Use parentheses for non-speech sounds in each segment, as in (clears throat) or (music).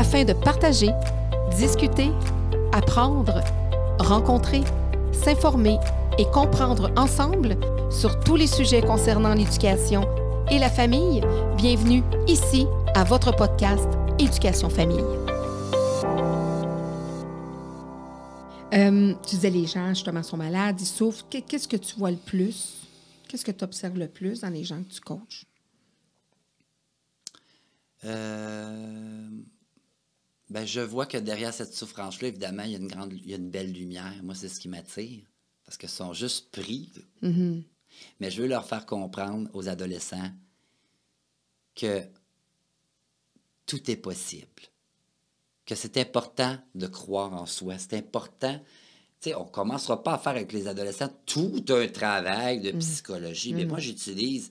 afin de partager, discuter, apprendre, rencontrer, s'informer et comprendre ensemble sur tous les sujets concernant l'éducation et la famille. Bienvenue ici à votre podcast Éducation Famille. Euh, tu disais les gens justement sont malades, ils souffrent. Qu'est-ce que tu vois le plus? Qu'est-ce que tu observes le plus dans les gens que tu coaches? Euh, ben, je vois que derrière cette souffrance-là, évidemment, il y, a une grande, il y a une belle lumière. Moi, c'est ce qui m'attire. Parce qu'ils sont juste pris. Mm-hmm. Mais je veux leur faire comprendre aux adolescents que tout est possible. Que c'est important de croire en soi. C'est important. Tu sais, on ne commencera pas à faire avec les adolescents tout un travail de psychologie. Mais moi, j'utilise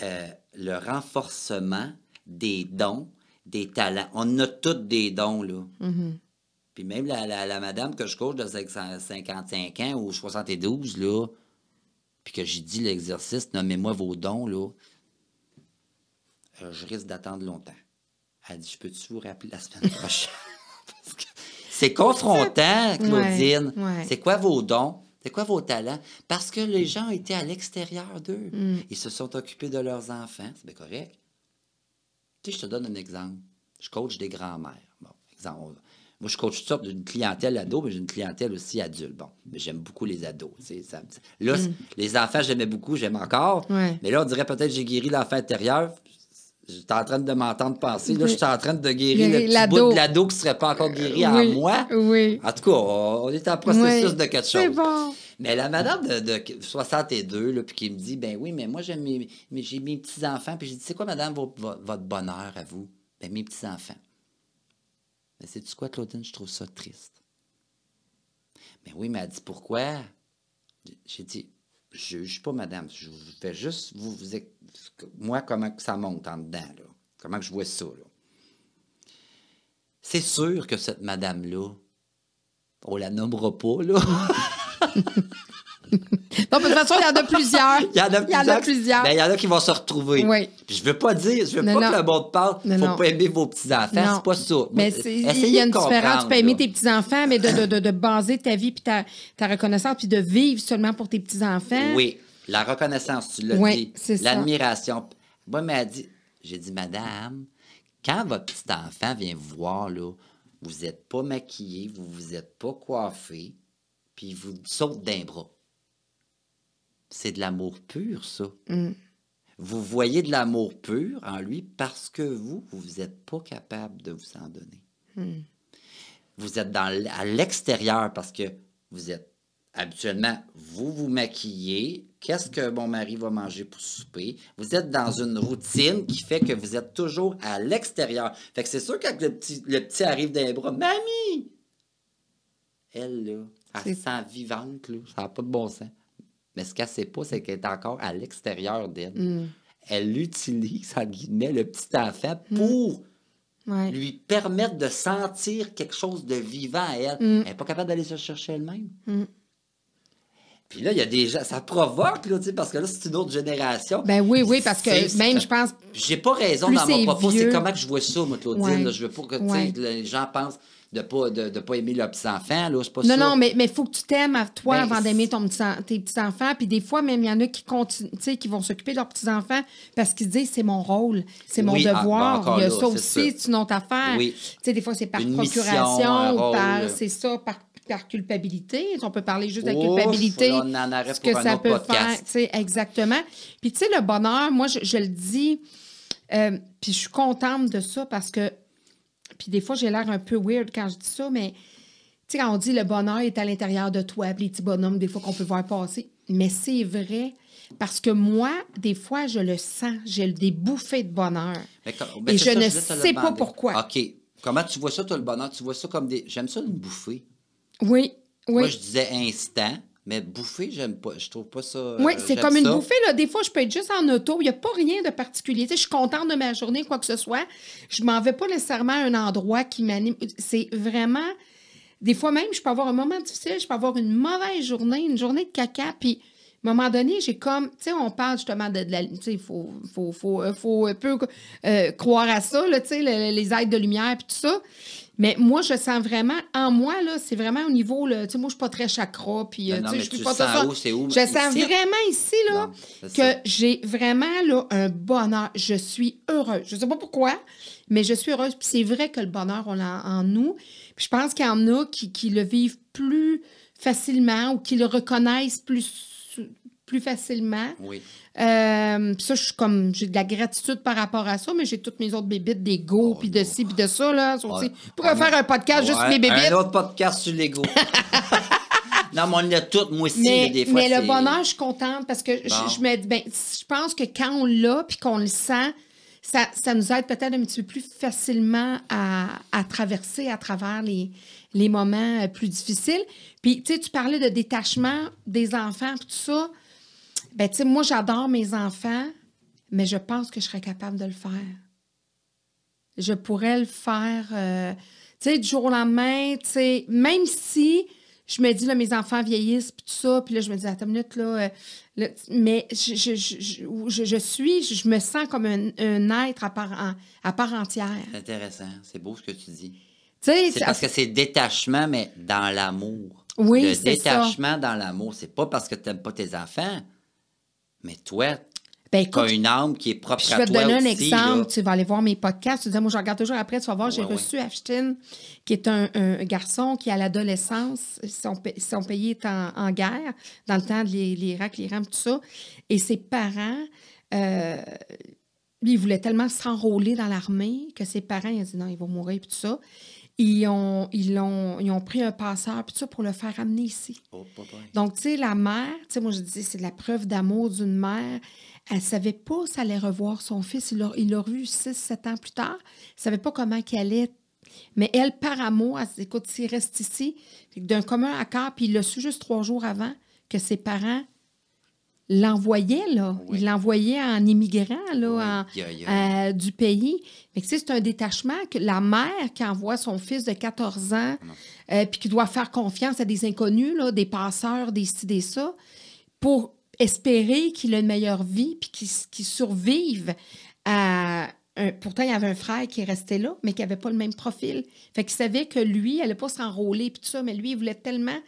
euh, le renforcement des dons, des talents. On a tous des dons, là. Puis même la, la, la madame que je coach de 55 ans ou 72, là, puis que j'ai dit l'exercice, nommez-moi vos dons, là, euh, je risque d'attendre longtemps. Elle dit, je peux-tu vous rappeler la semaine (laughs) prochaine? C'est confrontant, Claudine. Ouais, ouais. C'est quoi vos dons? C'est quoi vos talents? Parce que les gens étaient à l'extérieur d'eux. Mm. Ils se sont occupés de leurs enfants. C'est bien correct. Tu sais, je te donne un exemple. Je coach des grands-mères. Bon, exemple. Moi, je coach toutes sortes d'une clientèle ado, mais j'ai une clientèle aussi adulte. Bon, mais j'aime beaucoup les ados. c'est Ça, là, les enfants, j'aimais beaucoup, j'aime encore. Mm. Ouais. Mais là, on dirait peut-être que j'ai guéri l'enfant intérieur. J'étais en train de m'entendre penser. Là, je suis en train de guérir le petit l'ado. bout de l'ado qui ne serait pas encore guéri en Oui, moi. oui. En tout cas, on est en processus Oui, de quelque c'est chose. bon. Mais la madame de, de 62, là, puis qui me dit, ben oui, mais moi, j'aime mes, mes- j'ai mes petits-enfants. Puis j'ai dit, c'est quoi, madame, vo- vo- votre bonheur à vous? Ben, mes petits-enfants. Mais sais-tu quoi, Claudine? Je trouve ça triste. Mais oui, mais elle dit, pourquoi? J'ai dit, je juge pas, madame. Je vous fais juste, vous, vous moi, comment ça monte en dedans, là. Comment je vois ça, là. C'est sûr que cette madame-là, on la nommera pas, là. (laughs) Donc, de toute façon, il y en a plusieurs. (laughs) Il y en a Il y en a plusieurs. plusieurs. Ben, il y en a qui vont se retrouver. Oui. Puis je veux pas dire, je veux Non, pas non. que le monde parle, Non, faut non. pas aimer vos petits-enfants, Non. c'est pas ça. Mais il y a une différence. Tu peux aimer tes petits-enfants, mais de, de, de, de baser ta vie puis ta, ta reconnaissance puis de vivre seulement pour tes petits-enfants. Oui, la reconnaissance, tu l'as Oui, dit. c'est ça. L'admiration. Moi, elle dit, j'ai dit, madame, quand votre petit enfant vient vous voir, là, vous n'êtes pas maquillé, vous vous êtes pas coiffé, puis il vous saute d'un bras. C'est de l'amour pur, ça. Mm. Vous voyez de l'amour pur en lui parce que vous, vous n'êtes pas capable de vous en donner. Mm. Vous êtes dans, à l'extérieur parce que vous êtes habituellement, vous vous maquillez. Qu'est-ce que mon mari va manger pour souper? Vous êtes dans une routine qui fait que vous êtes toujours à l'extérieur. Fait que c'est sûr que quand le petit, le petit arrive dans les bras, Mamie! Elle, là, elle se C'est- sent vivante, là. Ça n'a pas de bon sens. Mais ce qu'elle ne sait pas, c'est qu'elle est encore à l'extérieur d'elle. Elle utilise, en guillemets, le petit enfant pour Ouais. lui permettre de sentir quelque chose de vivant à elle. Elle n'est pas capable d'aller se chercher elle-même. Puis là, il y a des gens, ça provoque, là, parce que là, c'est une autre génération. Ben oui, oui, parce que même, je pense, J'ai pas raison dans mon propos, c'est comment que je vois ça, moi, Claudine. Ouais. là. Je veux pas que Ouais. les gens pensent de pas, de, de pas aimer leurs petits-enfants, là, c'est pas ça. Non, non, mais il faut que tu t'aimes à toi Ben, avant d'aimer ton petit, tes petits-enfants. Puis des fois, même, il y en a qui continuent, qui vont s'occuper de leurs petits-enfants parce qu'ils se disent c'est mon rôle, c'est mon Oui, ah, devoir. ben, il y a là, ça aussi, c'est une autre affaire. Oui. Des fois, c'est par Une procuration c'est ça, par, par culpabilité. On peut parler juste de Ouf, culpabilité. là, on en aurait ce pour que un ça autre peut podcast. faire. Exactement. Puis, tu sais, le bonheur, moi, je, je le dis, euh, puis je suis contente de ça parce que, puis des fois, j'ai l'air un peu weird quand je dis ça, mais tu sais, quand on dit le bonheur est à l'intérieur de toi, puis les petits bonhommes, des fois, qu'on peut voir passer, mais c'est vrai parce que moi, des fois, je le sens, j'ai des bouffées de bonheur. Mais quand- ben, Et je ça, ne sais pas pourquoi. OK. Comment tu vois ça, toi, le bonheur? Tu vois ça comme des. J'aime ça, une bouffée. Oui, oui. Moi, je disais instant, mais bouffer, j'aime pas. Je trouve pas ça. Oui, euh, c'est j'aime comme une ça. bouffée. Là. Des fois, je peux être juste en auto. Il n'y a pas rien de particulier. Tu sais, je suis contente de ma journée, quoi que ce soit. Je m'en vais pas nécessairement à un endroit qui m'anime. C'est vraiment... Des fois même, je peux avoir un moment difficile, je peux avoir une mauvaise journée, une journée de caca, puis À un moment donné, j'ai comme, tu sais, on parle justement de, de la, tu sais, il faut, faut, faut, euh, faut un peu euh, croire à ça, là, tu sais, le- les aides de lumière puis tout ça. Mais moi, je sens vraiment, en moi, là, c'est vraiment au niveau, là, tu sais, moi, je suis pas très chakra, puis, euh, non, tu sais, je suis pas sens ça. où, c'est où? Je sens Ici? vraiment ici, là, que j'ai vraiment, là, un bonheur. Je suis heureuse. Je sais pas pourquoi, mais je suis heureuse. Puis c'est vrai que le bonheur, on l'a en nous. Puis je pense qu'il y en a qui, qui le vivent plus facilement ou qui le reconnaissent plus, plus facilement. Oui. Euh, ça, je suis comme, j'ai de la gratitude par rapport à ça, mais j'ai toutes mes autres bébites, des go, puis de ci, puis de ça, là. Faire un podcast juste sur mes bébites? Un autre podcast sur l'ego. (laughs) non, mais on l'a tout, moi aussi, Mais, des fois. mais le bonheur, je suis contente parce que je- Bon. je, me dis, ben, je pense que quand on l'a puis qu'on le sent, ça, ça nous aide peut-être un petit peu plus facilement à, à traverser à travers les, les moments euh, plus difficiles. Puis, tu sais, tu parlais de détachement des enfants puis tout ça. Ben, tu sais, moi, j'adore mes enfants, mais je pense que je serais capable de le faire. Je pourrais le faire, euh, tu sais, du jour au lendemain, tu sais, même si je me dis, là, mes enfants vieillissent, puis tout ça, puis là, je me dis, attends une minute, là, euh, là, mais je, je, je, je- suis, je, me sens comme un, un être à part, en- à part entière. C'est intéressant. C'est beau ce que tu dis. Tu sais, C'est parce que c'est détachement, mais dans l'amour. Oui, Le c'est ça. détachement dans l'amour, c'est pas parce que tu n'aimes pas tes enfants, mais toi, ben, tu as une âme qui est propre Puis je à vais te toi donner un aussi, exemple. là. Tu vas aller voir mes podcasts. Tu dis, moi, je regarde toujours après. Tu vas voir, j'ai Ouais, reçu Ashton, qui est un, un garçon qui, à l'adolescence, son, pa- son pays est en, en guerre, dans le temps de l'I- l'Irak, l'Iran, tout ça. Et ses parents, euh, lui, il voulait tellement s'enrôler dans l'armée que ses parents, ils ont dit non, il va mourir, puis tout ça. Ils ont, ils ont, ils ont pris un passeur, puis ça, pour le faire amener ici. Oh. Donc, tu sais, la mère, tu sais, moi, je dis, c'est la preuve d'amour d'une mère. Elle savait pas si elle allait revoir son fils. Il l'a revu 6-7 ans plus tard. Elle savait pas comment qu'elle allait. Mais elle, par amour, elle se dit, écoute, s'il reste ici, d'un commun accord, puis il l'a su juste trois jours avant que ses parents l'envoyaient, là. Oui. Ils l'envoyaient en immigrant, là, Oui, en- euh, du pays. Que, tu sais, c'est un détachement que la mère qui envoie son fils de 14 ans, euh, puis qui doit faire confiance à des inconnus, là, des passeurs, des ci, des ça, pour espérer qu'il ait une meilleure vie, puis qu'il survive à... un- pourtant, il y avait un frère qui restait là, mais qui n'avait pas le même profil. Fait qu'il savait que lui, il n'allait pas s'enrôler, puis tout ça, mais lui, il voulait tellement...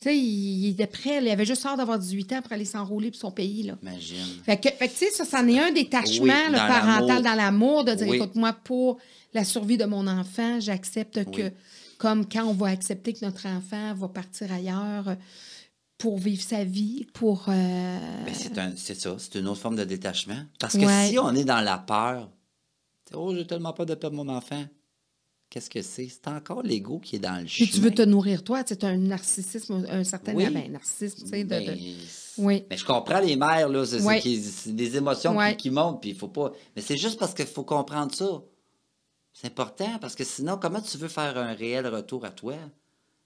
Tu sais, il, il était prêt, il avait juste hâte d'avoir 18 ans pour aller s'enrôler pour son pays, là. Imagine. Fait que, fait que, tu sais, ça, c'en est un détachement Oui, là, dans parental dans l'amour, de dire, Oui. écoute, moi, pour la survie de mon enfant, j'accepte que, comme quand on va accepter que notre enfant va partir ailleurs euh, pour vivre sa vie, pour... euh, Ben, c'est ça, c'est une autre forme de détachement. Parce que Ouais. si on est dans la peur, oh, j'ai tellement peur de perdre mon enfant. Qu'est-ce que c'est? C'est encore l'ego qui est dans le puis chemin. tu veux te nourrir, toi, c'est un narcissisme, un certain Oui. ben, narcissisme, tu sais, de... Ben, de- Oui. Mais je comprends les mères, là. C'est des émotions qui- montent, puis il faut pas. Mais c'est juste parce qu'il faut comprendre ça. C'est important, parce que sinon, comment tu veux faire un réel retour à toi?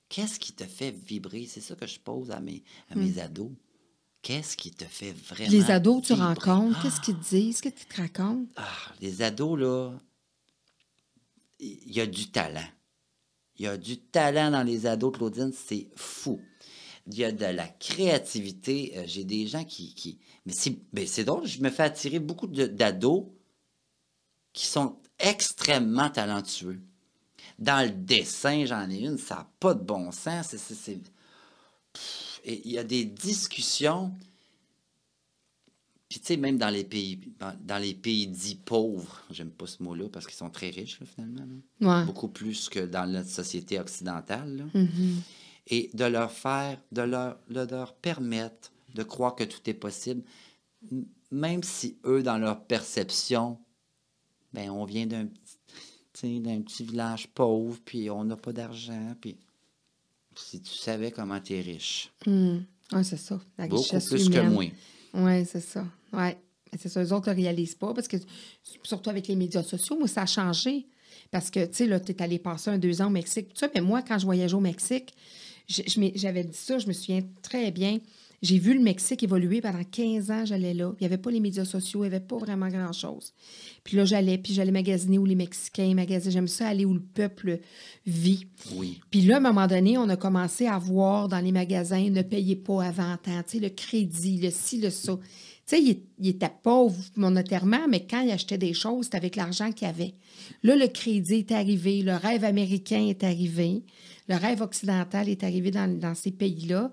Qu'est-ce qui te fait vibrer? C'est ça que je pose à mes, à mes ados. Qu'est-ce qui te fait vraiment. Hmm. Les ados que tu vibrer? rencontres, qu'est-ce qu'ils te disent, qu'est-ce qu'ils te racontent? Ah, les ados, là, il y a du talent. Il y a du talent dans les ados, Claudine, c'est fou. Il y a de la créativité. Euh, J'ai des gens qui. qui... Mais c'est drôle, je me fais attirer beaucoup d'ados qui sont extrêmement talentueux. Dans le dessin, j'en ai une, ça n'a pas de bon sens. c'est- Il y a des discussions. Puis, tu sais, même dans les pays, dans, dans les pays dits pauvres, j'aime pas ce mot-là parce qu'ils sont très riches, là, finalement. là. Ouais. Beaucoup plus que dans notre société occidentale. là. Mhm. Et de leur faire, de leur, de leur permettre de croire que tout est possible, même si eux, dans leur perception, ben, on vient d'un d'un petit village pauvre, puis on n'a pas d'argent, puis si tu savais comment tu es riche. Ouais, c'est ça, la beaucoup richesse plus que humaine. moi. Oui, c'est ça. Oui. C'est ça, eux autres ne le réalisent pas parce que, surtout avec les médias sociaux, moi, ça a changé. Parce que, tu sais, là, tu es allé passer un deux ans au Mexique, tout ça. Mais moi, quand je voyageais au Mexique, j'avais dit ça, je me souviens très bien. J'ai vu le Mexique évoluer pendant 15 ans, j'allais là. Il n'y avait pas les médias sociaux, il n'y avait pas vraiment grand-chose. Puis là, j'allais, puis j'allais magasiner où les Mexicains magasinaient. J'aime ça aller où le peuple vit. Oui. Puis là, à un moment donné, on a commencé à voir dans les magasins, ne payez pas avant temps, tu sais, le crédit, le ci, le ça. Tu sais, il, il était pauvre monétairement, mais quand il achetait des choses, c'était avec l'argent qu'il avait. Là, le crédit est arrivé, le rêve américain est arrivé, le rêve occidental est arrivé dans, dans ces pays-là.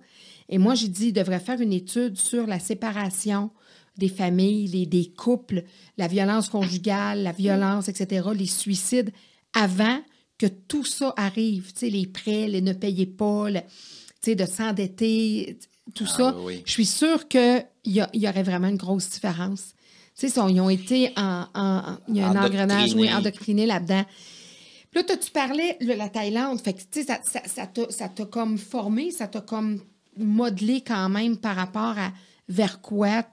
Et moi, j'ai dit, il devrait faire une étude sur la séparation des familles, les- des couples, la violence conjugale, la violence, etc., les suicides, avant que tout ça arrive. Tu sais, les prêts, les ne payez pas, le- tu sais, de s'endetter, tout Ah, ça. oui. Je suis sûre qu'il y, y aurait vraiment une grosse différence. Tu sais, ils ont- été en... en- en- il y a un engrenage, oui, endoctriné là-dedans. Puis là, tu parlais de la Thaïlande. Fait que, tu sais, ça, ça, ça t'a ça t'a comme formé, ça t'a comme modelé quand même par rapport à vers quoi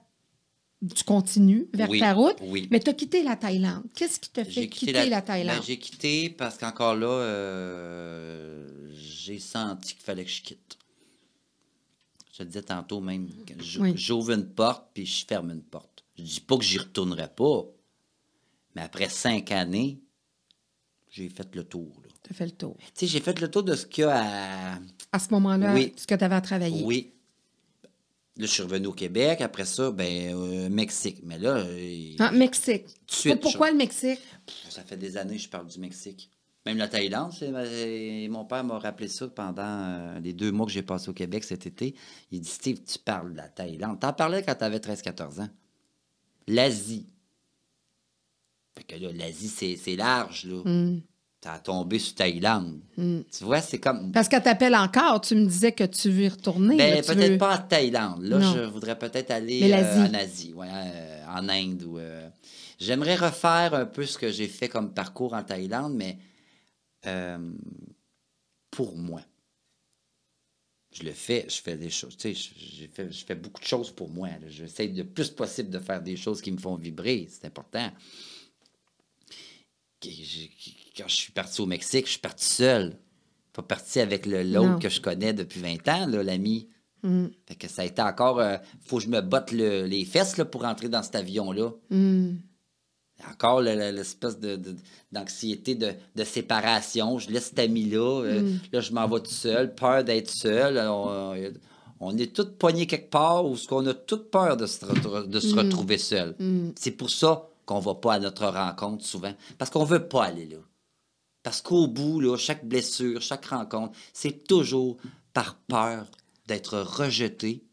tu continues, vers Oui, ta route. oui. Mais tu as quitté la Thaïlande. Qu'est-ce qui t'a fait quitter la, la, Thaïlande? ben, j'ai quitté parce qu'encore là, euh, j'ai senti qu'il fallait que je quitte. Je te disais tantôt même, Oui. j'ouvre une porte puis je ferme une porte. Je dis pas que j'y retournerai pas, mais après cinq années, j'ai fait le tour. Tu as fait le tour. Tu sais, j'ai fait le tour de ce qu'il y a à, À ce moment-là, Oui. ce que tu avais à travailler. Oui. Là, je suis revenu au Québec. Après ça, ben, euh, Mexique. Mais là, euh, Ah, Mexique. suite, Pourquoi je- le Mexique? ça fait des années que je parle du Mexique. Même la Thaïlande, mon père m'a rappelé ça pendant euh, les deux mois que j'ai passé au Québec cet été. Il dit Steve, tu parles de la Thaïlande. T'en parlais quand t'avais 13-14 ans. L'Asie. Fait que là, l'Asie, c'est c'est large, là. Hmm. T'as tombé sur Thaïlande. Tu vois, c'est comme. Parce qu'elle t'appelle encore, tu me disais que tu veux y retourner. Ben, peut-être veux- pas en Thaïlande. Là, Non. je voudrais peut-être aller euh, en Asie, ouais, euh, en Inde. Ou, euh, J'aimerais refaire un peu ce que j'ai fait comme parcours en Thaïlande, mais pour moi. Je le fais, je fais des choses. Tu sais, je- fait- je fais beaucoup de choses pour moi. J'essaie le plus possible de faire des choses qui me font vibrer. C'est important. Que Quand je suis parti au Mexique, je suis parti seul. Pas parti avec l'autre que je connais depuis 20 ans, l'ami. Hmm. Fait que ça a été encore. euh, faut que je me botte le- les fesses là, pour entrer dans cet avion-là. Hmm. Encore le- le- l'espèce de- d'anxiété de, de séparation. Je laisse cet ami-là. euh, Mm. Là, je m'en vais tout seul. Peur d'être seul. On, on est tous poignés quelque part où on a toute peur de se, re- de se Mm. retrouver seul. C'est pour ça qu'on va pas à notre rencontre souvent. Parce qu'on veut pas aller là. Parce qu'au bout, là, chaque blessure, chaque rencontre, c'est toujours par peur d'être rejeté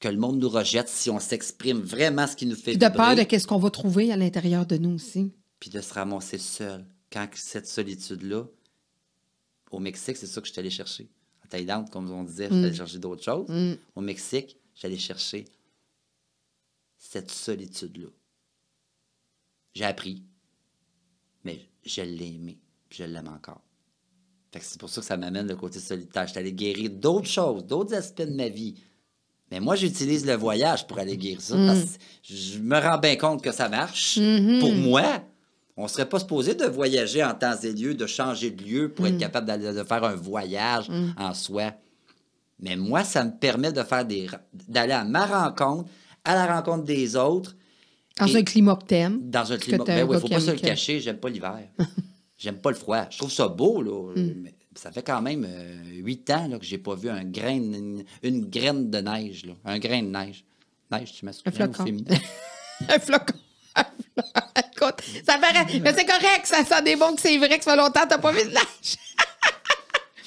que le monde nous rejette si on s'exprime vraiment ce qui nous fait Puis de vibrer, peur de qu'est-ce qu'on va trouver à l'intérieur de nous aussi. puis de se ramasser seul. Quand cette solitude-là, au Mexique, c'est ça que je suis allé chercher. En Thaïlande, comme on disait, je suis allé chercher d'autres choses. Mm. Au Mexique, j'allais chercher cette solitude-là. J'ai appris, je l'ai aimé, puis je l'aime encore. Fait que c'est pour ça que ça m'amène le côté solitaire. Je suis allé guérir d'autres choses, d'autres aspects de ma vie. Mais moi, j'utilise le voyage pour aller guérir ça. Parce que je me rends bien compte que ça marche. Pour moi, on ne serait pas supposé de voyager en temps et lieu, de changer de lieu pour être capable d'aller- de faire un voyage en soi. Mais moi, ça me permet de faire des d'aller à ma rencontre, à la rencontre des autres, Dans un climat que t'aimes. dans un climat. Ben oui, faut pas se le cacher, j'aime pas l'hiver. (laughs) j'aime pas le froid. Je trouve ça beau, là. Mm. mais ça fait quand même euh, huit ans là, que j'ai pas vu un grain, une, une graine de neige, là. Un grain de neige. Neige, tu masculin Un flocon. (laughs) un flocon. (laughs) Ça paraît. Mais c'est correct, ça, ça démontre que c'est vrai que ça fait longtemps que t'as pas vu de neige.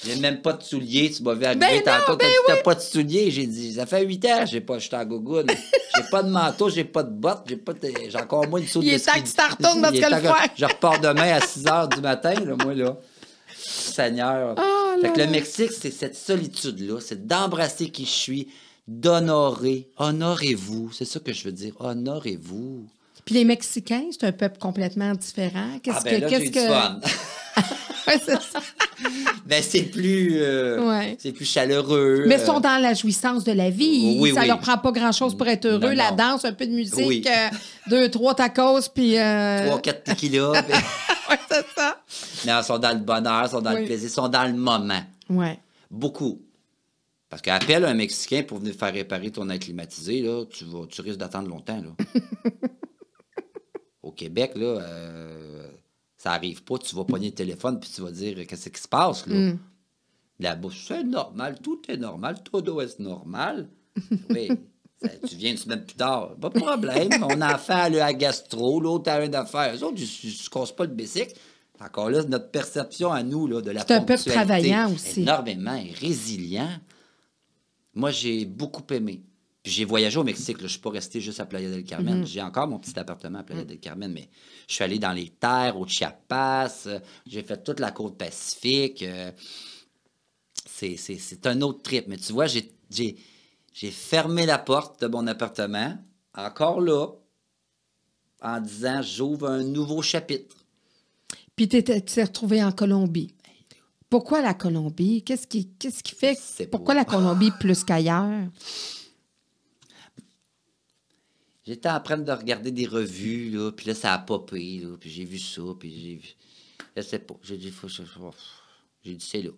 J'ai même pas de souliers. Tu m'as vu arriver Ben non, tantôt. ben T'as pas de souliers. J'ai dit, ça fait huit ans, j'ai pas, j'étais en gougoune. J'ai pas de manteau, j'ai pas de bottes, j'ai pas de- j'ai encore moins de souliers. Il est temps que tu t'en retournes parce que le froid- Je repars demain à 6 h du matin, là, moi, là. Seigneur. Oh fait que le Mexique, c'est cette solitude-là. C'est d'embrasser qui je suis, d'honorer. Honorez-vous. C'est ça que je veux dire. Honorez-vous. Puis les Mexicains, c'est un peuple complètement différent. Qu'est-ce Ah, ben que. là, (laughs) ben, c'est plus, euh, Ouais. c'est plus chaleureux. Mais ils euh, sont dans la jouissance de la vie. Oui, ça oui. leur prend pas grand-chose pour être heureux. Non, La non. danse, un peu de musique, Oui. euh, deux, trois tacos, puis. euh, 3-4 tequilas. (laughs) puis- ouais, c'est ça. Non, ils sont dans le bonheur, ils sont dans Oui. le plaisir, ils sont dans le moment. Ouais. Beaucoup. Parce qu'appelle un Mexicain pour venir faire réparer ton air climatisé, là, tu, vas, tu risques d'attendre longtemps. Là. (laughs) Au Québec, là, euh, ça arrive pas. Tu vas pogner le téléphone puis tu vas dire qu'est-ce qui se passe. Là? Mm. Là-bas, c'est normal, tout est normal, tout doit être normal. (laughs) Oui. ça- tu viens une semaine plus tard, pas de problème. Mon enfant a la gastro, l'autre a une affaire. Eux autres, ils ne se cassent pas le bicycle. Encore là, notre perception à nous là, de la C'est un peu ponctualité travaillant aussi. Énormément et résilient. Moi, j'ai beaucoup aimé. Puis j'ai voyagé au Mexique. là. Je ne suis pas resté juste à Playa del Carmen. Mm-hmm. J'ai encore mon petit appartement à Playa Mm. del Carmen, mais je suis allé dans les terres, au Chiapas. euh, J'ai fait toute la côte pacifique. euh, c'est, un autre trip. Mais tu vois, j'ai, fermé la porte de mon appartement, encore là, en disant j'ouvre un nouveau chapitre. Puis tu t'es retrouvé en Colombie. Pourquoi la Colombie? Qu'est-ce qui, qu'est-ce qui fait? Pourquoi la Colombie plus qu'ailleurs? J'étais en train de regarder des revues, là, puis là, ça a popé, là, puis j'ai vu ça, puis j'ai vu... Je sais pas. J'ai dit, faut, j'ai dit, c'est là.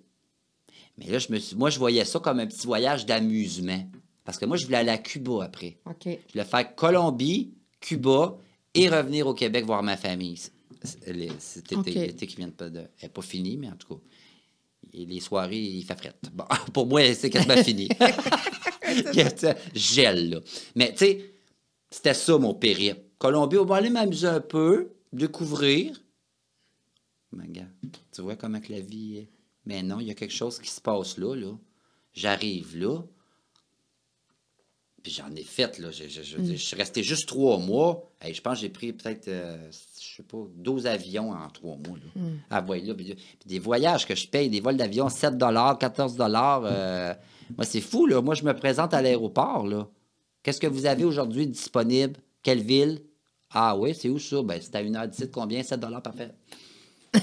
Mais là, je me suis... moi, je voyais ça comme un petit voyage d'amusement. Parce que moi, je voulais aller à Cuba après. OK. Je voulais faire Colombie, Cuba et revenir au Québec voir ma famille. C'est- c'est- les- Cet été, OK. l'été qui vient de. Elle n'est pas finie, mais en tout cas. Et les soirées, il fait frette. Bon, (laughs) pour moi, c'est quasiment fini. (laughs) (laughs) Gèle, là. Mais tu sais, c'était ça mon périple. Colombie, on va aller m'amuser un peu, découvrir. Mais regarde, tu vois comment que la vie est. Mais non, il y a quelque chose qui se passe là, là. J'arrive là. Puis j'en ai fait, là. Je, je- je veux dire, je suis resté juste trois mois. Hey, je pense que j'ai pris peut-être, euh, je sais pas, 12 avions en trois mois, là. Ah, là. Puis, puis des voyages que je paye, des vols d'avion, 7 14 euh, Moi, c'est fou, là. Moi, je me présente à l'aéroport, là. Qu'est-ce que vous avez aujourd'hui disponible? Quelle ville? Ah oui, c'est où ça? Ben, c'est à une heure d'ici, combien? 7 parfait. (laughs)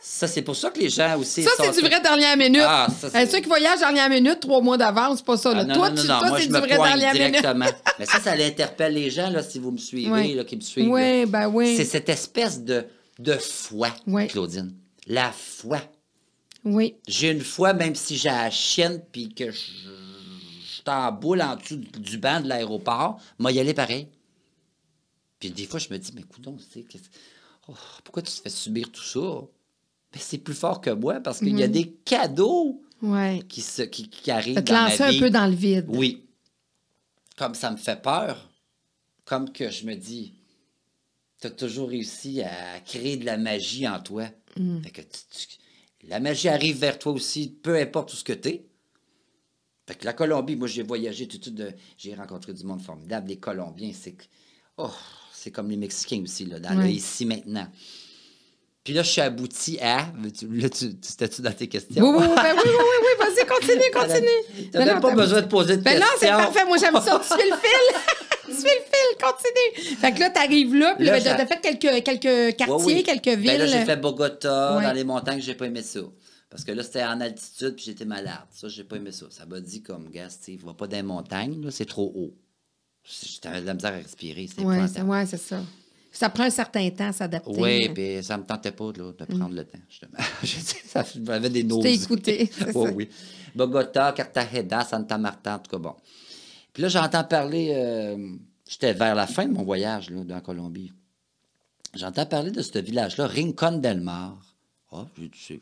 ça, c'est pour ça que les gens aussi... Ça, c'est du vrai dernière minute. Ah, ça, c'est- ceux qui voyagent dernière minute, trois mois d'avance, c'est pas ça. là. Ah, non, toi, non, non, tu- toi, moi, c'est je du me vrai dernière minute. directement. (laughs) Mais ça, ça l'interpelle les gens, là, si vous me suivez, Ouais. là, qui me suivent. là. Oui, ben oui. C'est cette espèce de, de foi. Claudine. La foi. Oui. J'ai une foi, même si j'ai la chienne puis que je, en boule en dessous du, banc de l'aéroport, moi, y aller pareil. Puis des fois, je me dis, mais coudon, tu sais, qu'est-ce- oh, pourquoi tu te fais subir tout ça? Ben, c'est plus fort que moi parce qu'il y a des cadeaux Ouais. qui, se, qui, qui arrivent Ça te dans ma lancer un peu dans le vide. Oui. Comme ça me fait peur, comme que je me dis, tu as toujours réussi à créer de la magie en toi. Mm. Fait que tu- tu- la magie arrive vers toi aussi, peu importe où ce que tu es. Fait que la Colombie, moi j'ai voyagé tout de suite, j'ai rencontré du monde formidable. Les Colombiens, c'est que- oh, c'est comme les Mexicains aussi, là, dans le ici maintenant. Puis là, je suis abouti à. tu- Là, tu, tu- dans tes questions? Oui, oui, oui, ben oui, oui, oui, oui, vas-y, (laughs) continue, continue. Même non, pas besoin de poser de Ben questions. non, c'est parfait, moi j'aime ça. (laughs) Tu suis le fil. tu suis le fil, continue. Fait que là, t'arrives là, puis Là, ben, t'as fait quelques, quelques quartiers, Ouais, oui. quelques villes. Ben là, j'ai fait Bogota, Ouais. dans les montagnes, j'ai pas aimé ça. Parce que là, c'était en altitude, puis j'étais malade. Ça, j'ai pas aimé ça. Ça m'a dit comme, gars, Steve, va pas dans les montagnes, là, c'est trop haut. J'avais de la misère à respirer, Oui, c'est épouvantable. ouais, c'est ça. Ça prend un certain temps à s'adapter. Oui, puis ça me tentait pas là, de prendre le temps, justement. (laughs) J'ai ça j'avais des Mm. Nausées. t'es écouté, (laughs) c'est Oui, ça. oui. Bogota, Cartagena, Santa Marta, en tout cas, bon. Puis là, j'entends parler, euh, j'étais vers la fin de mon voyage, là, dans Colombie. J'entends parler de ce village-là, Rincon del Mar. Ah, j'ai dit, c'est-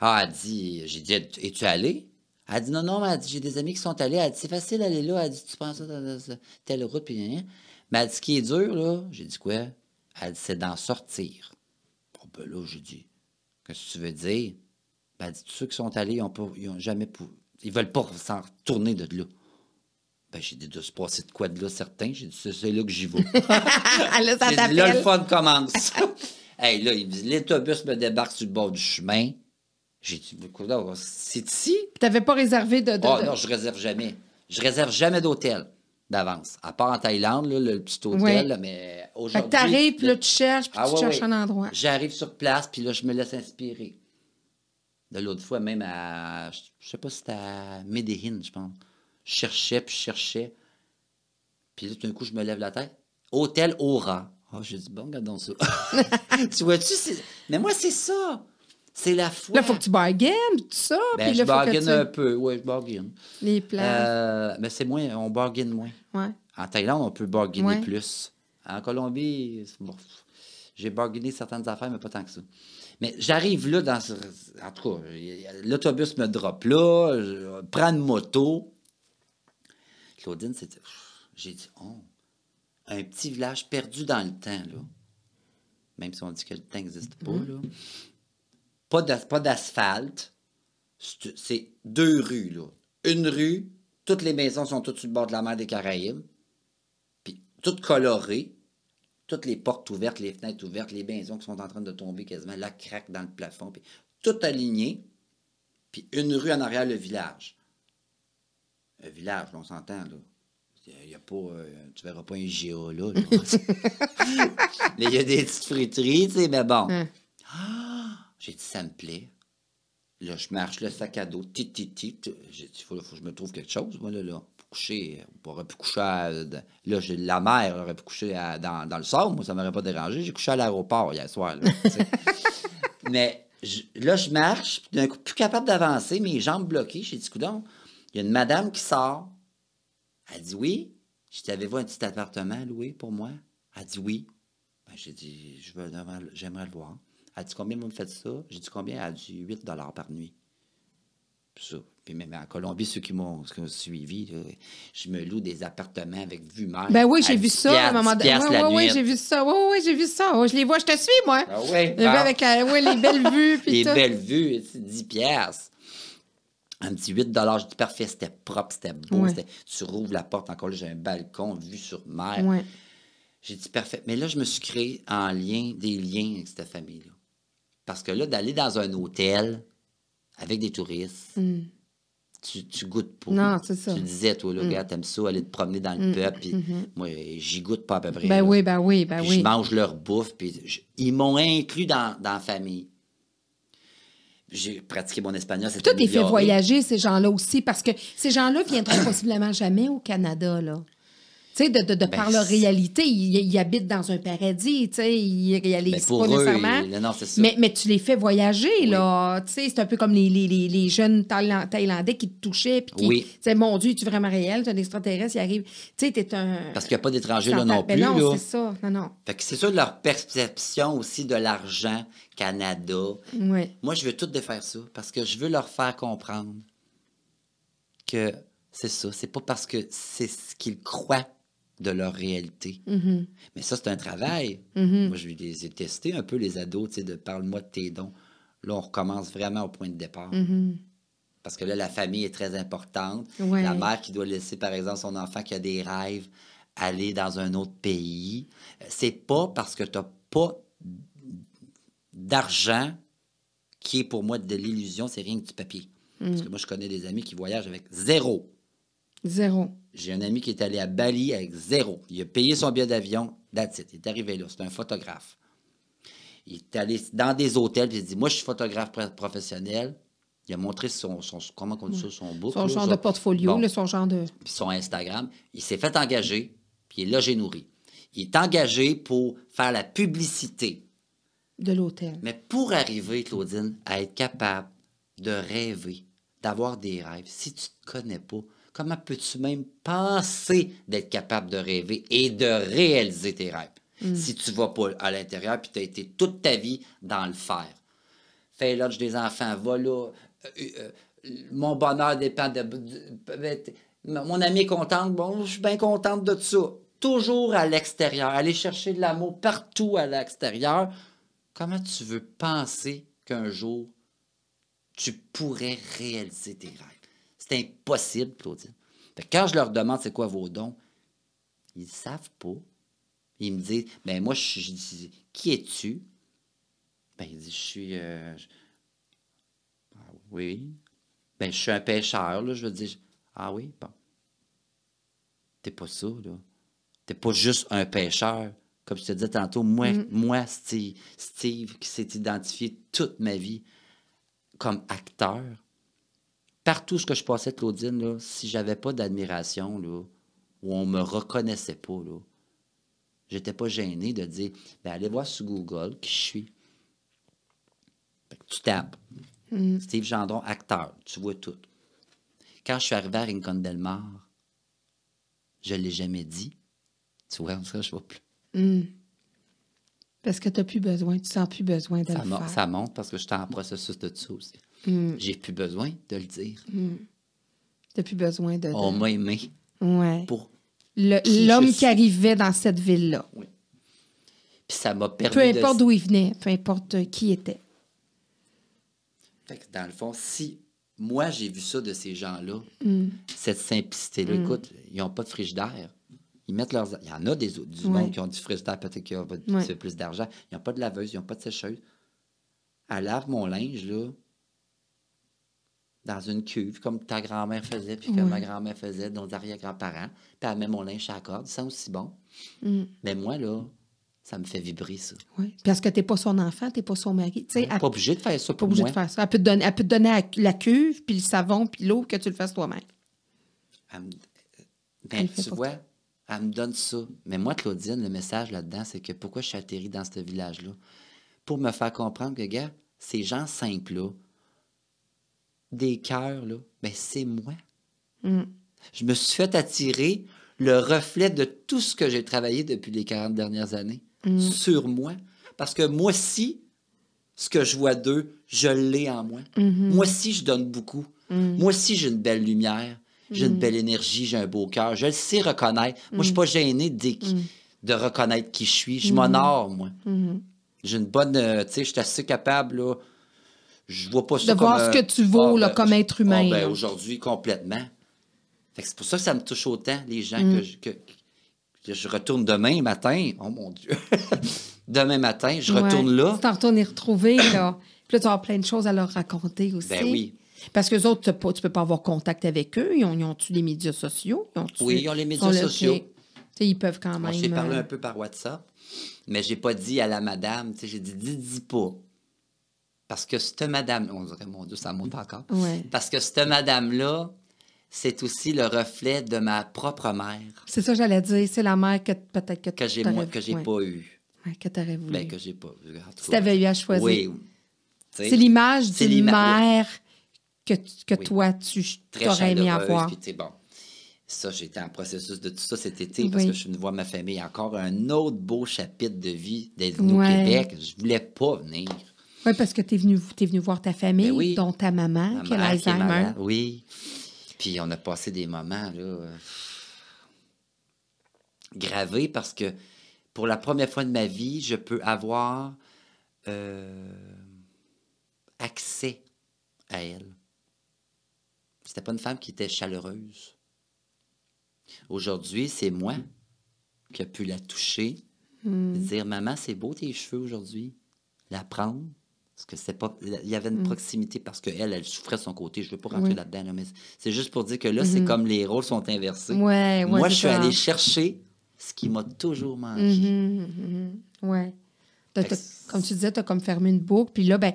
Ah, elle dit, j'ai dit, es-tu allé? Elle dit, non, non, mais elle dit, j'ai des amis qui sont allés. Elle dit, c'est facile d'aller là. Elle dit, tu penses dans telle route, puis rien. Mais elle dit, ce qui est dur, là, j'ai dit quoi? Elle dit, c'est d'en sortir. Bon, ben là, j'ai dit, qu'est-ce que tu veux dire? Ben, elle dit, tous ceux qui sont allés, ils ont, pas, ils ont jamais pu. Ils veulent pas s'en retourner de là. Ben, j'ai dit, de se passer de quoi de là, certains. J'ai dit, c'est là que j'y vais. Ah, là, ça dit, là, le fun commence. hey, là, il me dit, l'autobus me débarque sur le bord du chemin. J'ai dit, c'est ici? T'avais pas réservé de. de- Oh de- non, je réserve jamais. Je réserve jamais d'hôtel d'avance. À part en Thaïlande, là, le petit hôtel, là, mais Fait aujourd'hui... que t'arrives, puis là, tu cherches, puis Ah, tu ouais, cherches ouais. un endroit. J'arrive sur place, puis là, je me laisse inspirer. De l'autre fois, même à... Je sais pas si c'était à Medellin, je pense. Je cherchais, puis je cherchais. Puis là, tout d'un coup, je me lève la tête. Hôtel Aura. Ah, j'ai dit, bon, regardons ça. (laughs) tu vois-tu? c'est- Mais moi, c'est ça. C'est la foi. Là, il faut que tu bargaines, tout ça. Ben, puis je là, bargaine tu- un peu. Oui, je bargaine. Les plans. Euh, mais c'est moins, on bargaine moins. Ouais. En Thaïlande, on peut bargainer Ouais. plus. En Colombie, bon, j'ai bargainé certaines affaires, mais pas tant que ça. Mais j'arrive là, dans ce- en tout cas, l'autobus me drop là, je prends une moto. Claudine, c'était. J'ai dit, oh, un petit village perdu dans le temps, là. Même si on dit que le temps n'existe pas, Mm-hmm. là. Pas d'as- pas d'asphalte. C'est deux rues, là. Une rue, toutes les maisons sont toutes sur le bord de la mer des Caraïbes. Puis toutes colorées. Toutes les portes ouvertes, les fenêtres ouvertes, les maisons qui sont en train de tomber quasiment, là, craquent dans le plafond. Puis tout aligné. Puis une rue en arrière, le village. Un village, on s'entend, là. Il y a pas, euh, tu verras pas un GA là. (laughs) (laughs) il y a des petites friteries, tu sais, mais bon. Hein. Ah, J'ai dit, ça me plaît. Là, je marche le sac à dos, tit, tit, tit. J'ai dit, il faut, que je me trouve quelque chose, moi, là, là. Pour coucher, on aurait pu coucher à, Là, j'ai- la mère aurait pu coucher dans, dans le sable, moi, ça m'aurait pas dérangé. J'ai couché à l'aéroport hier soir. (laughs) Mais je- là, je marche, puis d'un coup, plus capable d'avancer, mes jambes bloquées. J'ai dit, coudon, il y a une madame qui sort. Elle dit oui. J'ai dit, avez-vous un petit appartement à louer pour moi? Elle dit oui. Ben, j'ai dit, je j'aimerais le voir. Elle dit, combien vous me faites ça? J'ai dit, combien? Elle a dit, 8 par nuit. Puis ça. Puis même en Colombie, ceux qui m'ont suivi, là, je me loue des appartements avec vue mer. Ben oui, j'ai vu 10 ça à un moment donné. Oui, oui, oui, j'ai vu ça. Oui, oui, j'ai vu ça. Oh, je les vois, je te suis, moi. Ah oui, bon. avec la- ouais, les belles (laughs) vues. Puis Les tout. belles vues, c'est 10 piastres. Un petit 8 Je dis parfait, c'était propre, c'était beau. Ouais. Tu rouvres la porte, encore là, j'ai un balcon, vue sur mer. Ouais. J'ai dit parfait. Mais là, je me suis créé en lien, des liens avec cette famille-là. Parce que là, d'aller dans un hôtel avec des touristes, tu, tu goûtes pas. Non, c'est ça. Tu disais, toi, là, gars, t'aimes ça, aller te promener dans le peuple, puis moi, j'y goûte pas à peu près. Ben là. oui, ben oui, ben Puis oui. je mange leur bouffe, puis je- ils m'ont inclus dans, dans la famille. J'ai pratiqué mon espagnol, Toi, t'es fait voyager, ces gens-là aussi, parce que ces gens-là viendront (coughs) possiblement jamais au Canada, là. Tu sais, de, de, de Ben, par leur réalité, ils, ils habitent dans un paradis, tu sais, ils réalisent Ben, pas eux, nécessairement. ils- non, c'est ça. Mais, mais tu les fais voyager, là. Tu sais, c'est un peu comme les, les, les, les jeunes Thaïlan- Thaïlandais qui te touchaient, puis qui... Oui. Tu sais, mon Dieu, es-tu vraiment réel? Tu un extraterrestre, il arrive... Tu sais, t'es un... Parce qu'il n'y a pas d'étrangers là non ta- plus. Ben non, c'est ça. Non, non. Fait que c'est ça leur perception aussi de l'argent, Canada. Oui. Moi, je veux tout défaire ça parce que je veux leur faire comprendre que c'est ça. C'est pas parce que c'est ce qu'ils croient de leur réalité. Mm-hmm. Mais ça, c'est un travail. Moi, je les ai testés un peu, les ados, tu sais, de parle-moi de tes dons. Là, on recommence vraiment au point de départ. Parce que là, la famille est très importante. Ouais. La mère qui doit laisser, par exemple, son enfant qui a des rêves, aller dans un autre pays. C'est pas parce que tu n'as pas d'argent qui est pour moi de l'illusion, c'est rien que du papier. Parce que moi, je connais des amis qui voyagent avec zéro. Zéro. J'ai un ami qui est allé à Bali avec zéro. Il a payé son billet d'avion, that's it. Il est arrivé là. C'est un photographe. Il est allé dans des hôtels, puis il a dit Moi, je suis photographe pr- professionnel. Il a montré son, son comment on dit ça, son book. Son là, genre de portfolio, Bon. là, son genre de... puis son Instagram. Il s'est fait engager, puis il est logé nourri. Il est engagé pour faire la publicité. de l'hôtel. Mais pour arriver, Claudine, à être capable de rêver, d'avoir des rêves, si tu ne te connais pas, comment peux-tu même penser d'être capable de rêver et de réaliser tes rêves si tu ne vas pas à l'intérieur puis tu as été toute ta vie dans le faire? Fais lunch des enfants, va là. euh, euh, mon bonheur dépend de, de- de- Mon ami est contente, bon, je suis bien contente de ça. Toujours à l'extérieur, aller chercher de l'amour partout à l'extérieur. Comment tu veux penser qu'un jour tu pourrais réaliser tes rêves? C'est impossible, Claudine. Fait que quand je leur demande c'est quoi vos dons, ils ne savent pas. Ils me disent, ben moi, je, je dis, qui es-tu? Ben, il dit, je suis. euh, je- Ah oui. Ben, je suis un pêcheur, là. Je veux dire, ah oui, bon. T'es pas ça, là. T'es pas juste un pêcheur. Comme je te disais tantôt, moi, moi Steve, Steve, qui s'est identifié toute ma vie comme acteur, partout ce que je passais, Claudine, là, si j'avais pas d'admiration, là, ou on me reconnaissait pas, là, j'étais pas gêné de dire, ben, allez voir sur Google qui je suis. Fait que tu tapes. Mm. Steve Gendron, acteur, tu vois tout. Quand je suis arrivé à Rincon Del Mar, je ne l'ai jamais dit. Tu vois, ça, je vois plus. Mm. Parce que tu n'as plus besoin, tu sens plus besoin de Ça, le mon- faire. ça monte parce que j'étais en processus de ça aussi. Mm. J'ai plus besoin de le dire. Tu n'as plus besoin de. On m'a aimé Ouais. pour. Qui L'homme qui arrivait dans cette ville-là. Puis ça m'a permis Peu importe d'où il venait, peu importe qui était. Fait que dans le fond, si moi j'ai vu ça de ces gens-là, Mm. cette simplicité-là, écoute, ils n'ont pas de frigidaire. Ils mettent leurs. Il y en a des, autres- du Ouais. monde qui ont du frigidaire, peut-être qui ont Ouais. plus d'argent. Ils n'ont pas de laveuse, ils n'ont pas de sécheuse. Elle lave mon linge, là, dans une cuve, comme ta grand-mère faisait, puis comme ma grand-mère faisait, nos arrière-grands-parents. Puis elle met mon linge à la corde, c'est aussi bon. Mm. Mais moi, là, ça me fait vibrer, ça. Ouais. Parce que tu n'es pas son enfant, tu n'es pas son mari. Tu Pas obligé de faire ça pas pour obligé moi. de faire ça. Elle peut te donner, elle peut te donner la, la cuve, puis le savon, puis l'eau, que tu le fasses toi-même. Me- Ben, tu vois, elle me donne ça. Mais moi, Claudine, le message là-dedans, c'est que pourquoi je suis atterri dans ce village-là? Pour me faire comprendre que, gars, ces gens simples-là, des cœurs, là, ben c'est moi. Mm. Je me suis fait attirer le reflet de tout ce que j'ai travaillé depuis les 40 dernières années sur moi. Parce que moi aussi, ce que je vois d'eux, je l'ai en moi. Moi aussi, je donne beaucoup. Moi aussi, j'ai une belle lumière, j'ai une belle énergie, j'ai un beau cœur. Je le sais reconnaître. Moi, je suis pas gêné de, reconnaître qui je suis. Je m'honore, moi. J'ai une bonne... euh, tu sais, je suis assez capable, là. Je vois pas ça De comme... voir ce que tu vaux, là, comme je- être humain, ah, ben, aujourd'hui, complètement. C'est pour ça que ça me touche autant, les gens, Mm. que, je, que, que je retourne demain matin. Oh mon Dieu! (laughs) demain matin, je retourne là. Tu t'en retournes y retrouver, là. Puis là, tu vas avoir plein de choses à leur raconter aussi. Ben oui. Parce que les autres, tu ne peux pas avoir contact avec eux. Ils ont- ont-tu les médias sociaux? Ils ont-tu- Oui, ils ont les médias sociaux. ils peuvent quand même. s'est parlé euh, un peu par WhatsApp, mais j'ai pas dit à la madame, j'ai dit, dis, dis pas. Parce que cette madame, on dirait, mon Dieu, ça monte encore. Ouais. Parce que cette madame-là, c'est aussi le reflet de ma propre mère C'est ça que j'allais dire. C'est la mère que peut-être que que j'ai t'aurais- moi que j'ai ouais. pas eu. Ouais, que t'aurais voulu. Ben, que j'ai pas eu. si t'avais eu à choisir. Oui. Tu C'est l'image d'une mère que, tu- que Oui. toi, tu très aurais aimé avoir. puis tu bon. Ça, j'étais en processus de tout ça cet été parce que je suis venu voir ma famille. Encore un autre beau chapitre de vie d'être venu Ouais. au Québec. Je voulais pas venir. Oui, parce que tu es venu, t'es venu voir ta famille, Ben oui. dont ta maman, Ma qui a l'Alzheimer. Oui. Puis on a passé des moments là, euh, gravés parce que pour la première fois de ma vie, je peux avoir euh, accès à elle. C'était pas une femme qui était chaleureuse. Aujourd'hui, c'est moi qui ai pu la toucher, Hmm. dire Maman, c'est beau tes cheveux aujourd'hui. La prendre. Parce que c'est pas. Il y avait une proximité parce qu'elle, elle souffrait de son côté. Je ne veux pas rentrer. Oui. là-dedans, là, mais c'est juste pour dire que là, c'est comme les rôles sont inversés. Ouais, ouais, Moi, c'est je suis ça. allé chercher ce qui m'a toujours manqué. Ouais. T'as- Fait t'as- que comme tu disais, tu as comme fermé une boucle. Puis là, ben,